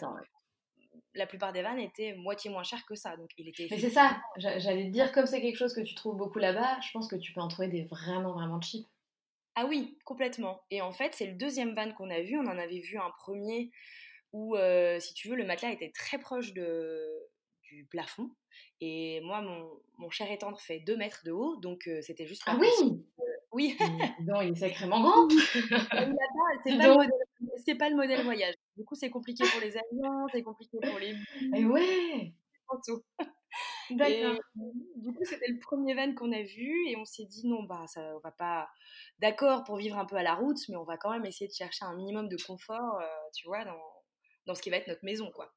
La plupart des vannes étaient moitié moins chères que ça. Donc il était mais c'est ça, j'allais te dire, comme c'est quelque chose que tu trouves beaucoup là-bas, je pense que tu peux en trouver des vraiment, vraiment cheap. Ah oui, complètement. Et en fait, c'est le deuxième van qu'on a vu. On en avait vu un premier où, euh, si tu veux, le matelas était très proche de, du plafond. Et moi, mon, mon cher étendre fait 2 mètres de haut, donc euh, c'était juste Ah oui Oui Non, il est sacrément grand C'est pas, pas, le modèle voyage. Du coup, c'est compliqué pour les avions, c'est compliqué pour les... Et ouais D'accord. Du coup, c'était le premier van qu'on a vu et on s'est dit non, bah ça, on va pas. D'accord pour vivre un peu à la route, mais on va quand même essayer de chercher un minimum de confort, euh, tu vois, dans, dans ce qui va être notre maison, quoi.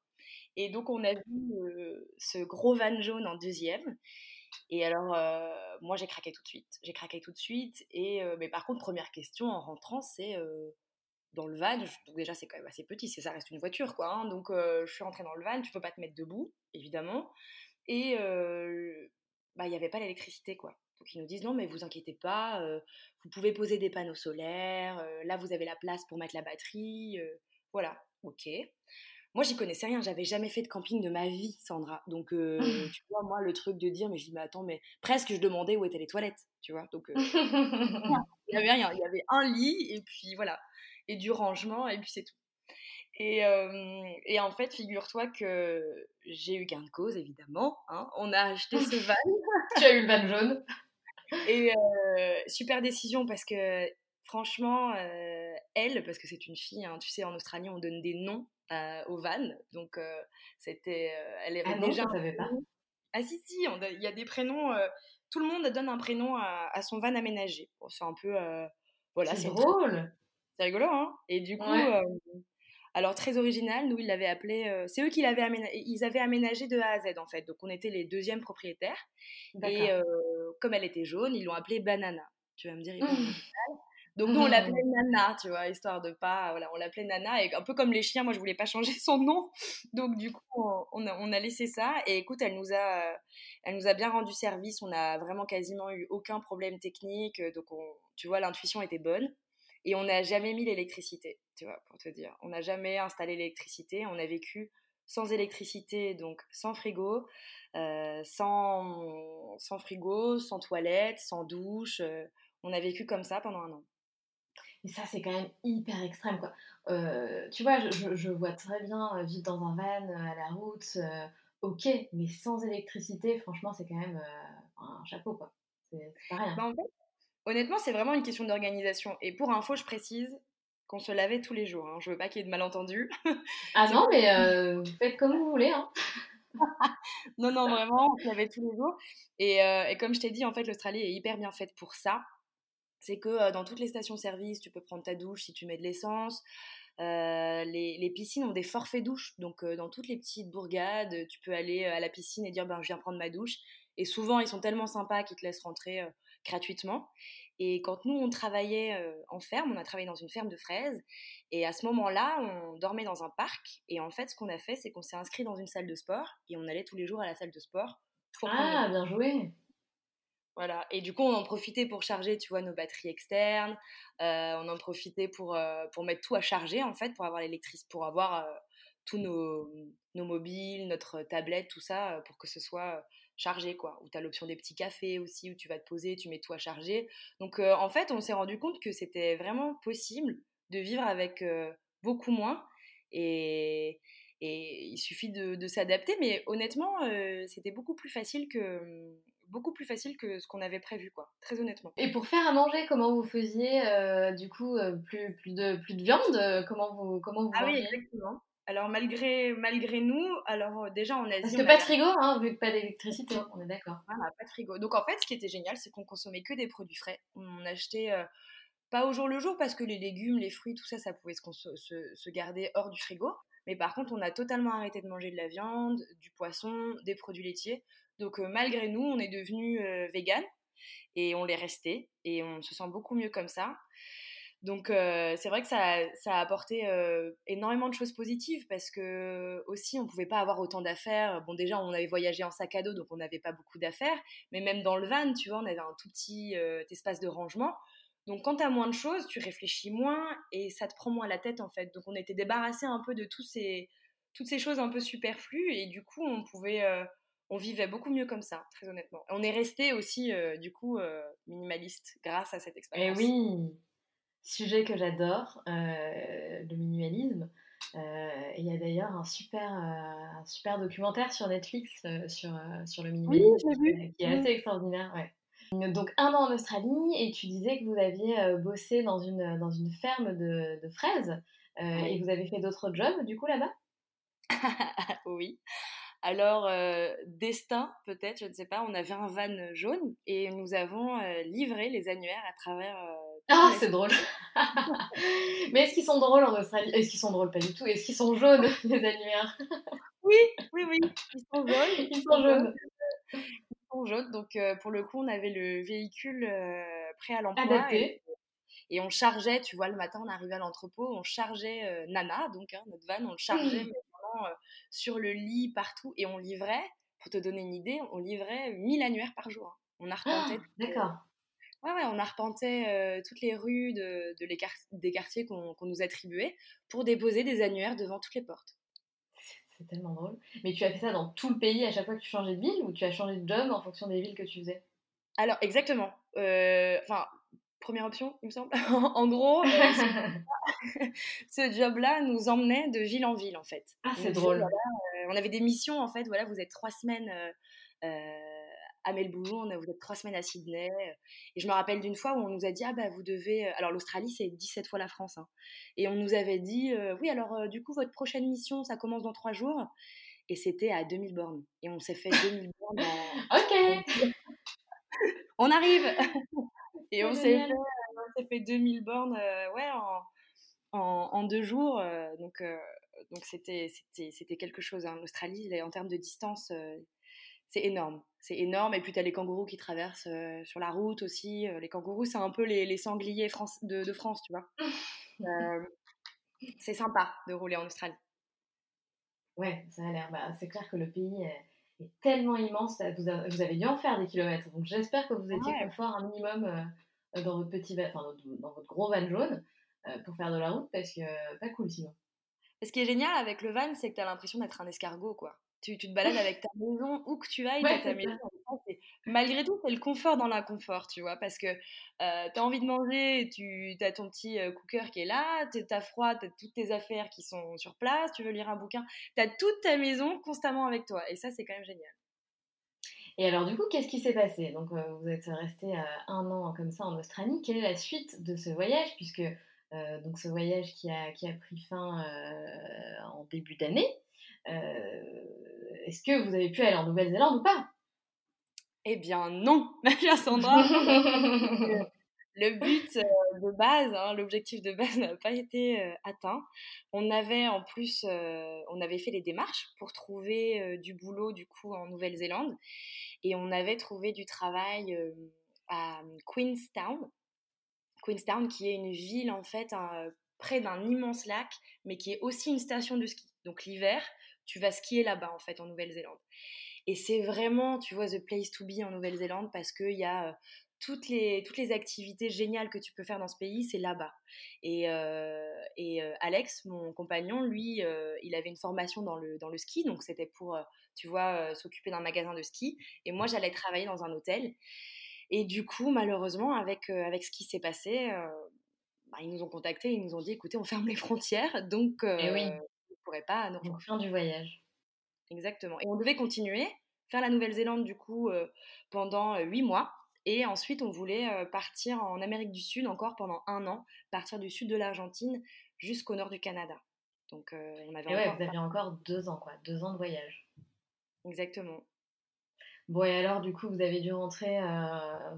Et donc, on a vu ce gros van jaune en deuxième. Et alors, moi, j'ai craqué tout de suite. J'ai craqué tout de suite. Et, mais par contre, première question en rentrant, c'est dans le van. Donc, déjà, c'est quand même assez petit. Ça reste une voiture, quoi. Hein. donc, je suis rentrée dans le van. Tu peux pas te mettre debout, évidemment. Et bah, il n'y avait pas l'électricité, quoi. Donc, ils nous disent non, mais vous inquiétez pas. vous pouvez poser des panneaux solaires. là, vous avez la place pour mettre la batterie. voilà. Ok. Moi, j'y connaissais rien. J'avais jamais fait de camping de ma vie, Sandra. Donc, euh, tu vois, moi, le truc de dire, mais je dis, mais attends, mais presque, je demandais où étaient les toilettes, tu vois. Donc, euh, il y avait rien. Il y avait un lit, et puis voilà. Et du rangement, et puis c'est tout. Et, euh, et, en fait, figure-toi que j'ai eu gain de cause, évidemment. Hein. On a acheté ce van. tu as eu le van jaune. Et super décision parce que franchement, elle, parce que c'est une fille, hein, tu sais, en Australie, on donne des noms euh, au van. Donc, euh, c'était. Euh, elle avait ah déjà. pas. Ah, si, si, il y a des prénoms. tout le monde donne un prénom à, son van aménagé. c'est un peu. voilà, c'est drôle. C'est rigolo, hein Et du coup. Alors très original, nous ils l'avaient appelé, c'est eux qui l'avaient aménagé, ils avaient aménagé de A à Z en fait, donc on était les deuxièmes propriétaires. Et comme elle était jaune, ils l'ont appelée Banana. Tu vas me dire, donc nous, on l'appelait mmh. Nana, tu vois, histoire de pas... Voilà, on l'appelait Nana. Et un peu comme les chiens, moi, je voulais pas changer son nom. Donc du coup, on a, on a laissé ça. Et écoute, elle nous, a, elle nous a bien rendu service. On a vraiment quasiment eu aucun problème technique. Donc, tu vois, l'intuition était bonne. Et on n'a jamais mis l'électricité, tu vois, pour te dire. On n'a jamais installé l'électricité. On a vécu sans électricité, donc sans frigo, euh, sans, sans frigo, sans toilette, sans douche. Euh, on a vécu comme ça pendant un an. Et ça, c'est quand même hyper extrême, quoi. Euh, tu vois, je, vois très bien euh, vivre dans un van, euh, à la route, ok, mais sans électricité, franchement, c'est quand même un chapeau, quoi. C'est pas rien. Bah, en fait, honnêtement, c'est vraiment une question d'organisation. Et pour info, je précise qu'on se lavait tous les jours. Hein. Je veux pas qu'il y ait de malentendus. ah non, mais vous faites comme vous voulez, hein. non, non, vraiment, on se lavait tous les jours. Et, et comme je t'ai dit, en fait, l'Australie est hyper bien faite pour ça c'est que dans toutes les stations-service, tu peux prendre ta douche si tu mets de l'essence. les, piscines ont des forfaits douches. Donc, dans toutes les petites bourgades, tu peux aller à la piscine et dire ben, Je viens prendre ma douche. Et souvent, ils sont tellement sympas qu'ils te laissent rentrer gratuitement. Et quand nous, on travaillait en ferme, on a travaillé dans une ferme de fraises. Et à ce moment-là, on dormait dans un parc. Et en fait, ce qu'on a fait, c'est qu'on s'est inscrit dans une salle de sport. Et on allait tous les jours à la salle de sport. ah, bien joué Et du coup, on en profitait pour charger, tu vois, nos batteries externes. on en profitait pour, pour mettre tout à charger, en fait, pour avoir l'électricité, pour avoir tous nos, nos, mobiles, notre tablette, tout ça, pour que ce soit chargé, quoi. Où tu as l'option des petits cafés aussi, où tu vas te poser, tu mets tout à charger. Donc, euh, en fait, on s'est rendu compte que c'était vraiment possible de vivre avec euh, beaucoup moins. Et, et, il suffit de, s'adapter. Mais honnêtement, euh, c'était beaucoup plus facile que beaucoup plus facile que ce qu'on avait prévu, quoi. Très honnêtement. Et pour faire à manger, comment vous faisiez, du coup, plus, plus, de, plus de viande Comment vous, comment vous Ah oui, exactement. Alors malgré, malgré nous, alors euh, déjà en Asie... Parce que pas de frigo, hein, vu que pas d'électricité, on est d'accord. Voilà, pas de frigo. Donc en fait, ce qui était génial, c'est qu'on consommait que des produits frais. On achetait euh, pas au jour le jour parce que les légumes, les fruits, tout ça, ça pouvait se, se, garder hors du frigo. Mais par contre, on a totalement arrêté de manger de la viande, du poisson, des produits laitiers. Donc euh, malgré nous, on est devenu vegan et on l'est resté et on se sent beaucoup mieux comme ça. Donc euh, c'est vrai que ça, a apporté euh, énormément de choses positives parce que aussi on pouvait pas avoir autant d'affaires. Bon déjà on avait voyagé en sac à dos donc on n'avait pas beaucoup d'affaires, mais même dans le van tu vois on avait un tout petit euh, espace de rangement. Donc quand tu as moins de choses, tu réfléchis moins et ça te prend moins la tête en fait. Donc on était débarrassé un peu de tous ces, toutes ces choses un peu superflues et du coup on pouvait on vivait beaucoup mieux comme ça, très honnêtement. On est resté aussi, du coup, minimaliste grâce à cette eh expérience. Et oui, sujet que j'adore, euh, le minimalisme. Euh, il y a d'ailleurs un super, euh, un super documentaire sur Netflix sur, sur le minimalisme qui est assez extraordinaire. Donc un an en Australie et tu disais que vous aviez bossé dans une, dans une ferme de, de fraises et vous avez fait d'autres jobs du coup là-bas? Oui. Alors, destin, peut-être, je ne sais pas, on avait un van jaune et nous avons livré les annuaires à travers ah, c'est drôle. Mais est-ce qu'ils sont drôles en Australie Est-ce qu'ils sont drôles? Pas du tout. Est-ce qu'ils sont jaunes, les annuaires? Oui, oui, oui. Ils sont jaunes. Ils sont jaunes. Ils sont jaunes. Donc, euh, pour le coup, on avait le véhicule euh, prêt à l'emploi. Adapté. Et, on chargeait, tu vois, le matin, on arrivait à l'entrepôt, on chargeait euh, Nana, donc hein, notre van, on le chargeait sur le lit, partout, et on livrait, pour te donner une idée, on livrait 1000 annuaires par jour. On arpentait. Ah, D'accord. Ouais, ouais, on arpentait euh, toutes les rues de, de les des quartiers qu'on nous attribuait pour déposer des annuaires devant toutes les portes. C'est tellement drôle. Mais tu as fait ça dans tout le pays à chaque fois que tu changeais de ville ou tu as changé de job en fonction des villes que tu faisais? Alors, exactement. Euh, enfin, première option, il me semble. en gros, euh, ce job-là nous emmenait de ville en ville, en fait. Ah, c'est drôle. on avait des missions, en fait. Voilà, vous êtes trois semaines à Melbourne, vous êtes trois semaines à Sydney. Et je me rappelle d'une fois où on nous a dit, ah bah vous devez... Alors l'Australie, c'est 17 fois la France. Hein. Et on nous avait dit, euh, oui, alors euh, du coup, votre prochaine mission, ça commence dans trois jours. Et c'était à 2000 bornes. Et on s'est fait 2000 bornes. ok On arrive Et on s'est fait, fait, 2000 bornes euh, ouais, en, en, deux jours. donc donc c'était quelque chose. Hein. L'Australie, en termes de distance, c'est énorme. C'est énorme. Et puis, tu as les kangourous qui traversent euh, sur la route aussi. Euh, les kangourous, c'est un peu les, sangliers de, France, tu vois. Euh, c'est sympa de rouler en Australie. Ouais, ça a l'air. Bah, c'est clair que le pays est, tellement immense. Vous, avez dû en faire des kilomètres. Donc, j'espère que vous étiez confort un minimum dans votre petit, enfin, dans votre gros van jaune pour faire de la route parce que pas cool sinon. ce qui est génial avec le van, c'est que tu as l'impression d'être un escargot, quoi tu, te balades avec ta maison, où que tu ailles, ouais, ta maison. Malgré tout, c'est le confort dans l'inconfort, tu vois, parce que euh, tu as envie de manger, tu as ton petit euh, cooker qui est là, tu as froid, tu as toutes tes affaires qui sont sur place, tu veux lire un bouquin, tu as toute ta maison constamment avec toi. Et ça, c'est quand même génial. Et alors, du coup, qu'est-ce qui s'est passé? Donc, euh, vous êtes resté un an comme ça en Australie. Quelle est la suite de ce voyage? Puisque donc ce voyage qui a, qui a pris fin en début d'année, euh, est-ce que vous avez pu aller en Nouvelle-Zélande ou pas? Eh bien non, Sandra. le but euh, de base, hein, l'objectif de base n'a pas été euh, atteint. On avait en plus, on avait fait les démarches pour trouver du boulot du coup en Nouvelle-Zélande et on avait trouvé du travail à Queenstown. Queenstown, qui est une ville en fait près d'un immense lac, mais qui est aussi une station de ski. Donc l'hiver, tu vas skier là-bas en fait en Nouvelle-Zélande. Et c'est vraiment, tu vois, the place to be en Nouvelle-Zélande parce qu'il y a toutes les, toutes les activités géniales que tu peux faire dans ce pays, c'est là-bas. Et, et Alex, mon compagnon, lui, il avait une formation dans le, dans le ski, donc c'était pour, tu vois, s'occuper d'un magasin de ski. Et moi, j'allais travailler dans un hôtel. Et du coup, malheureusement, avec, avec ce qui s'est passé, bah, ils nous ont contactés, ils nous ont dit, écoutez, on ferme les frontières, donc et oui. on ne pourrait pas nous fin du voyage. Exactement. Et on devait continuer, faire la Nouvelle-Zélande, du coup, pendant huit mois. Et ensuite, on voulait partir en Amérique du Sud encore pendant un an, partir du sud de l'Argentine jusqu'au nord du Canada. Donc, on avait. Et ouais, vous aviez encore deux ans, quoi, deux ans de voyage. Exactement. Bon, et alors, du coup, vous avez dû rentrer,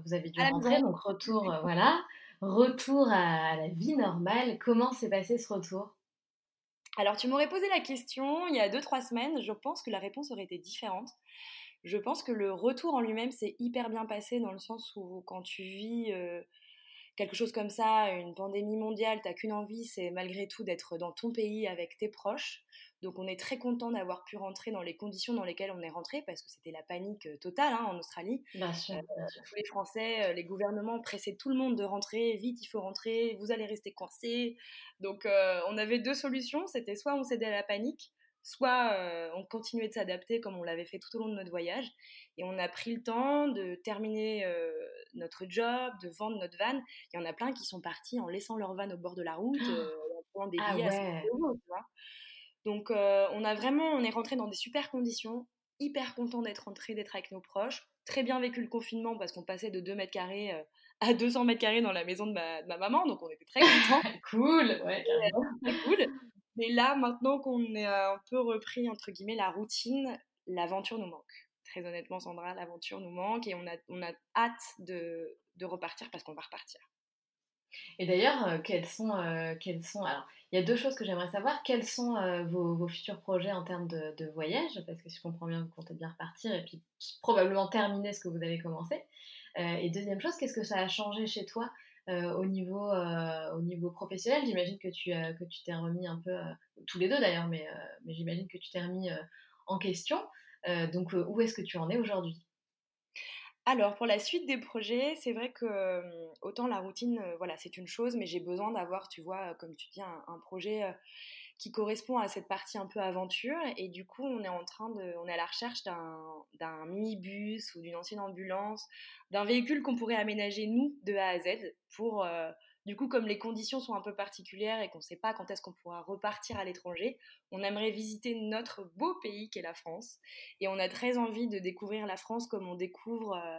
vous avez dû rentrer, donc retour, voilà, retour à, la vie normale. Comment s'est passé ce retour? Alors, tu m'aurais posé la question il y a deux, trois semaines. Je pense que la réponse aurait été différente. Je pense que le retour en lui-même s'est hyper bien passé dans le sens où quand tu vis quelque chose comme ça, une pandémie mondiale, t'as qu'une envie, c'est malgré tout d'être dans ton pays avec tes proches. Donc on est très content d'avoir pu rentrer dans les conditions dans lesquelles on est rentré parce que c'était la panique totale hein, en Australie. Bien sûr, euh, Tous les Français, les gouvernements pressaient tout le monde de rentrer, vite il faut rentrer, vous allez rester coincés. Donc on avait deux solutions, c'était soit on cédait à la panique, soit on continuait de s'adapter comme on l'avait fait tout au long de notre voyage. Et on a pris le temps de terminer notre job, de vendre notre van. Il y en a plein qui sont partis en laissant leur van au bord de la route, en prenant des ah billets à euros, tu vois. Donc on a vraiment, on est rentré dans des super conditions, hyper content d'être rentré, d'être avec nos proches. Très bien vécu le confinement parce qu'on passait de 2 mètres carrés à 200 mètres carrés dans la maison de ma, de ma maman, donc on était très contents. cool, ouais, Très cool. Mais là, maintenant qu'on est un peu repris, entre guillemets, la routine, l'aventure nous manque. Très honnêtement, Sandra, l'aventure nous manque et on a, on a hâte de, de repartir parce qu'on va repartir. Et d'ailleurs, euh, quels sont, euh, quels sont... Alors, il y a deux choses que j'aimerais savoir. Quels sont euh, vos, futurs projets en termes de, voyage? Parce que si je comprends bien, vous comptez bien repartir et puis probablement terminer ce que vous avez commencé. et deuxième chose, qu'est-ce que ça a changé chez toi au, niveau, au niveau professionnel, j'imagine que tu que tu t'es remis un peu, tous les deux d'ailleurs, mais, mais j'imagine que tu t'es remis en question. donc, où est-ce que tu en es aujourd'hui? Alors pour la suite des projets, c'est vrai que autant la routine, voilà, c'est une chose, mais j'ai besoin d'avoir, tu vois, comme tu dis, un, projet qui correspond à cette partie un peu aventure. Et du coup, on est en train de, on est à la recherche d'un minibus ou d'une ancienne ambulance, d'un véhicule qu'on pourrait aménager nous de A à Z pour, euh, du coup, comme les conditions sont un peu particulières et qu'on ne sait pas quand est-ce qu'on pourra repartir à l'étranger, on aimerait visiter notre beau pays qu'est la France. Et on a très envie de découvrir la France comme on découvre. Euh,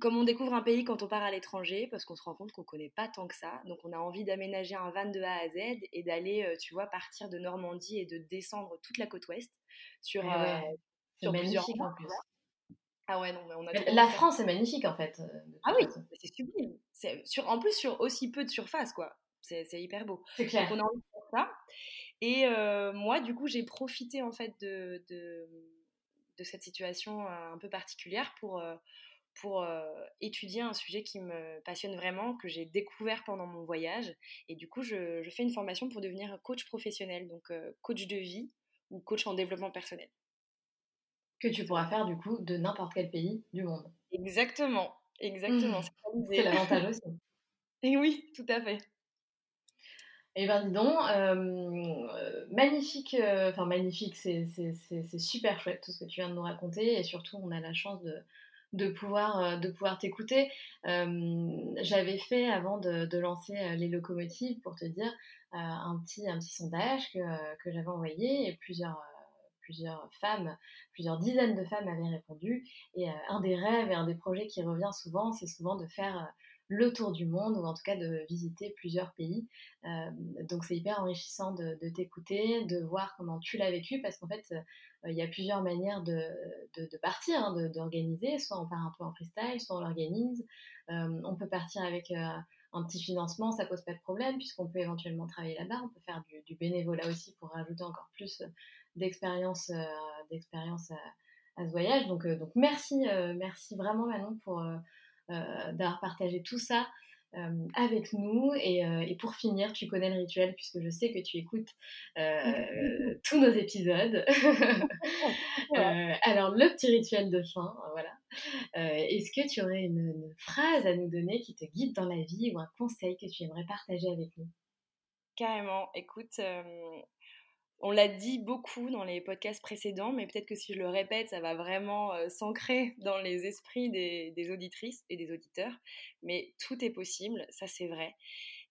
comme on découvre un pays quand on part à l'étranger, parce qu'on se rend compte qu'on connaît pas tant que ça. Donc on a envie d'aménager un van de A à Z et d'aller, euh, tu vois, partir de Normandie et de descendre toute la côte ouest sur, eh euh, sur plusieurs. Ah ouais, non, mais on a La France est magnifique en fait. Euh, ah oui, c'est sublime. Sur, en plus sur aussi peu de surface, quoi. C'est hyper beau. C'est clair. Donc on a envie de faire ça. Et moi, du coup, j'ai profité en fait de, de, de, cette situation un peu particulière pour pour étudier un sujet qui me passionne vraiment, que j'ai découvert pendant mon voyage. Et du coup, je, fais une formation pour devenir coach professionnel, donc coach de vie ou coach en développement personnel. Que tu pourras faire du coup de n'importe quel pays du monde. Exactement, exactement. Mmh. C'est l'avantage aussi. Et oui, tout à fait. Eh bien dis donc, magnifique, enfin magnifique, c'est super chouette tout ce que tu viens de nous raconter et surtout on a la chance de, de pouvoir, euh, de pouvoir t'écouter. J'avais fait, avant de, lancer euh, les locomotives, pour te dire, euh, un, petit, un petit sondage que, que j'avais envoyé et plusieurs, plusieurs femmes, plusieurs dizaines de femmes avaient répondu. Et un des rêves et un des projets qui revient souvent, c'est souvent de faire le tour du monde ou en tout cas de visiter plusieurs pays. donc c'est hyper enrichissant de, t'écouter, de voir comment tu l'as vécu parce qu'en fait euh, il y a plusieurs manières de, de, partir, hein, d'organiser. Soit on part un peu en freestyle, soit on l'organise. Euh, on peut partir avec euh, un petit financement, ça pose pas de problème puisqu'on peut éventuellement travailler là-bas. On peut faire du, bénévolat aussi pour rajouter encore plus d'expérience d'expérience à, ce voyage. Donc, donc merci, merci vraiment Manon pour, d'avoir partagé tout ça euh, avec nous. Et, euh, et, pour finir, tu connais le rituel puisque je sais que tu écoutes euh, tous nos épisodes. alors, le petit rituel de fin, voilà. Est-ce que tu aurais une, une, phrase à nous donner qui te guide dans la vie ou un conseil que tu aimerais partager avec nous? Carrément. Écoute, on l'a dit beaucoup dans les podcasts précédents, mais peut-être que si je le répète, ça va vraiment euh, s'ancrer dans les esprits des, auditrices et des auditeurs. Mais tout est possible, ça c'est vrai.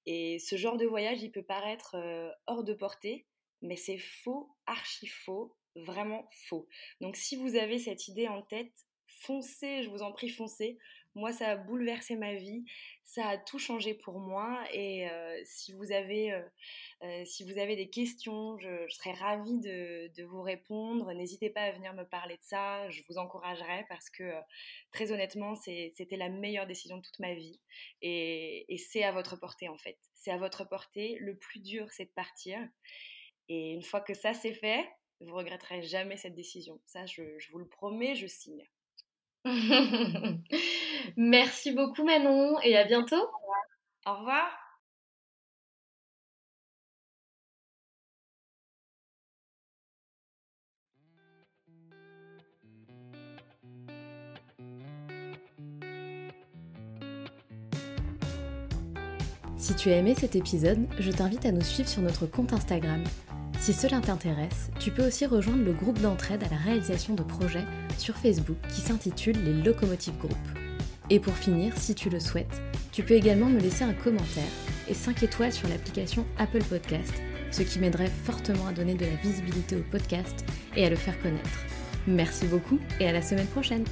Et ce genre de voyage, il peut paraître euh, hors de portée, mais c'est faux, archi faux, vraiment faux. Donc si vous avez cette idée en tête, foncez, je vous en prie, foncez. Moi, ça a bouleversé ma vie, ça a tout changé pour moi. Et euh, si, vous avez, euh, euh, si vous avez des questions, je, serais ravie de, vous répondre. N'hésitez pas à venir me parler de ça, je vous encouragerai parce que très honnêtement, c'était la meilleure décision de toute ma vie. Et, c'est à votre portée en fait. C'est à votre portée. Le plus dur, c'est de partir. Et une fois que ça c'est fait, vous regretterez jamais cette décision. Ça, je vous le promets, je signe. Merci beaucoup Manon et à bientôt. Au revoir. Si tu as aimé cet épisode, je t'invite à nous suivre sur notre compte Instagram si cela t'intéresse, tu peux aussi rejoindre le groupe d'entraide à la réalisation de projets sur Facebook qui s'intitule les Locomotive Group. Et pour finir, si tu le souhaites, tu peux également me laisser un commentaire et 5 étoiles sur l'application Apple Podcast, ce qui m'aiderait fortement à donner de la visibilité au podcast et à le faire connaître. Merci beaucoup et à la semaine prochaine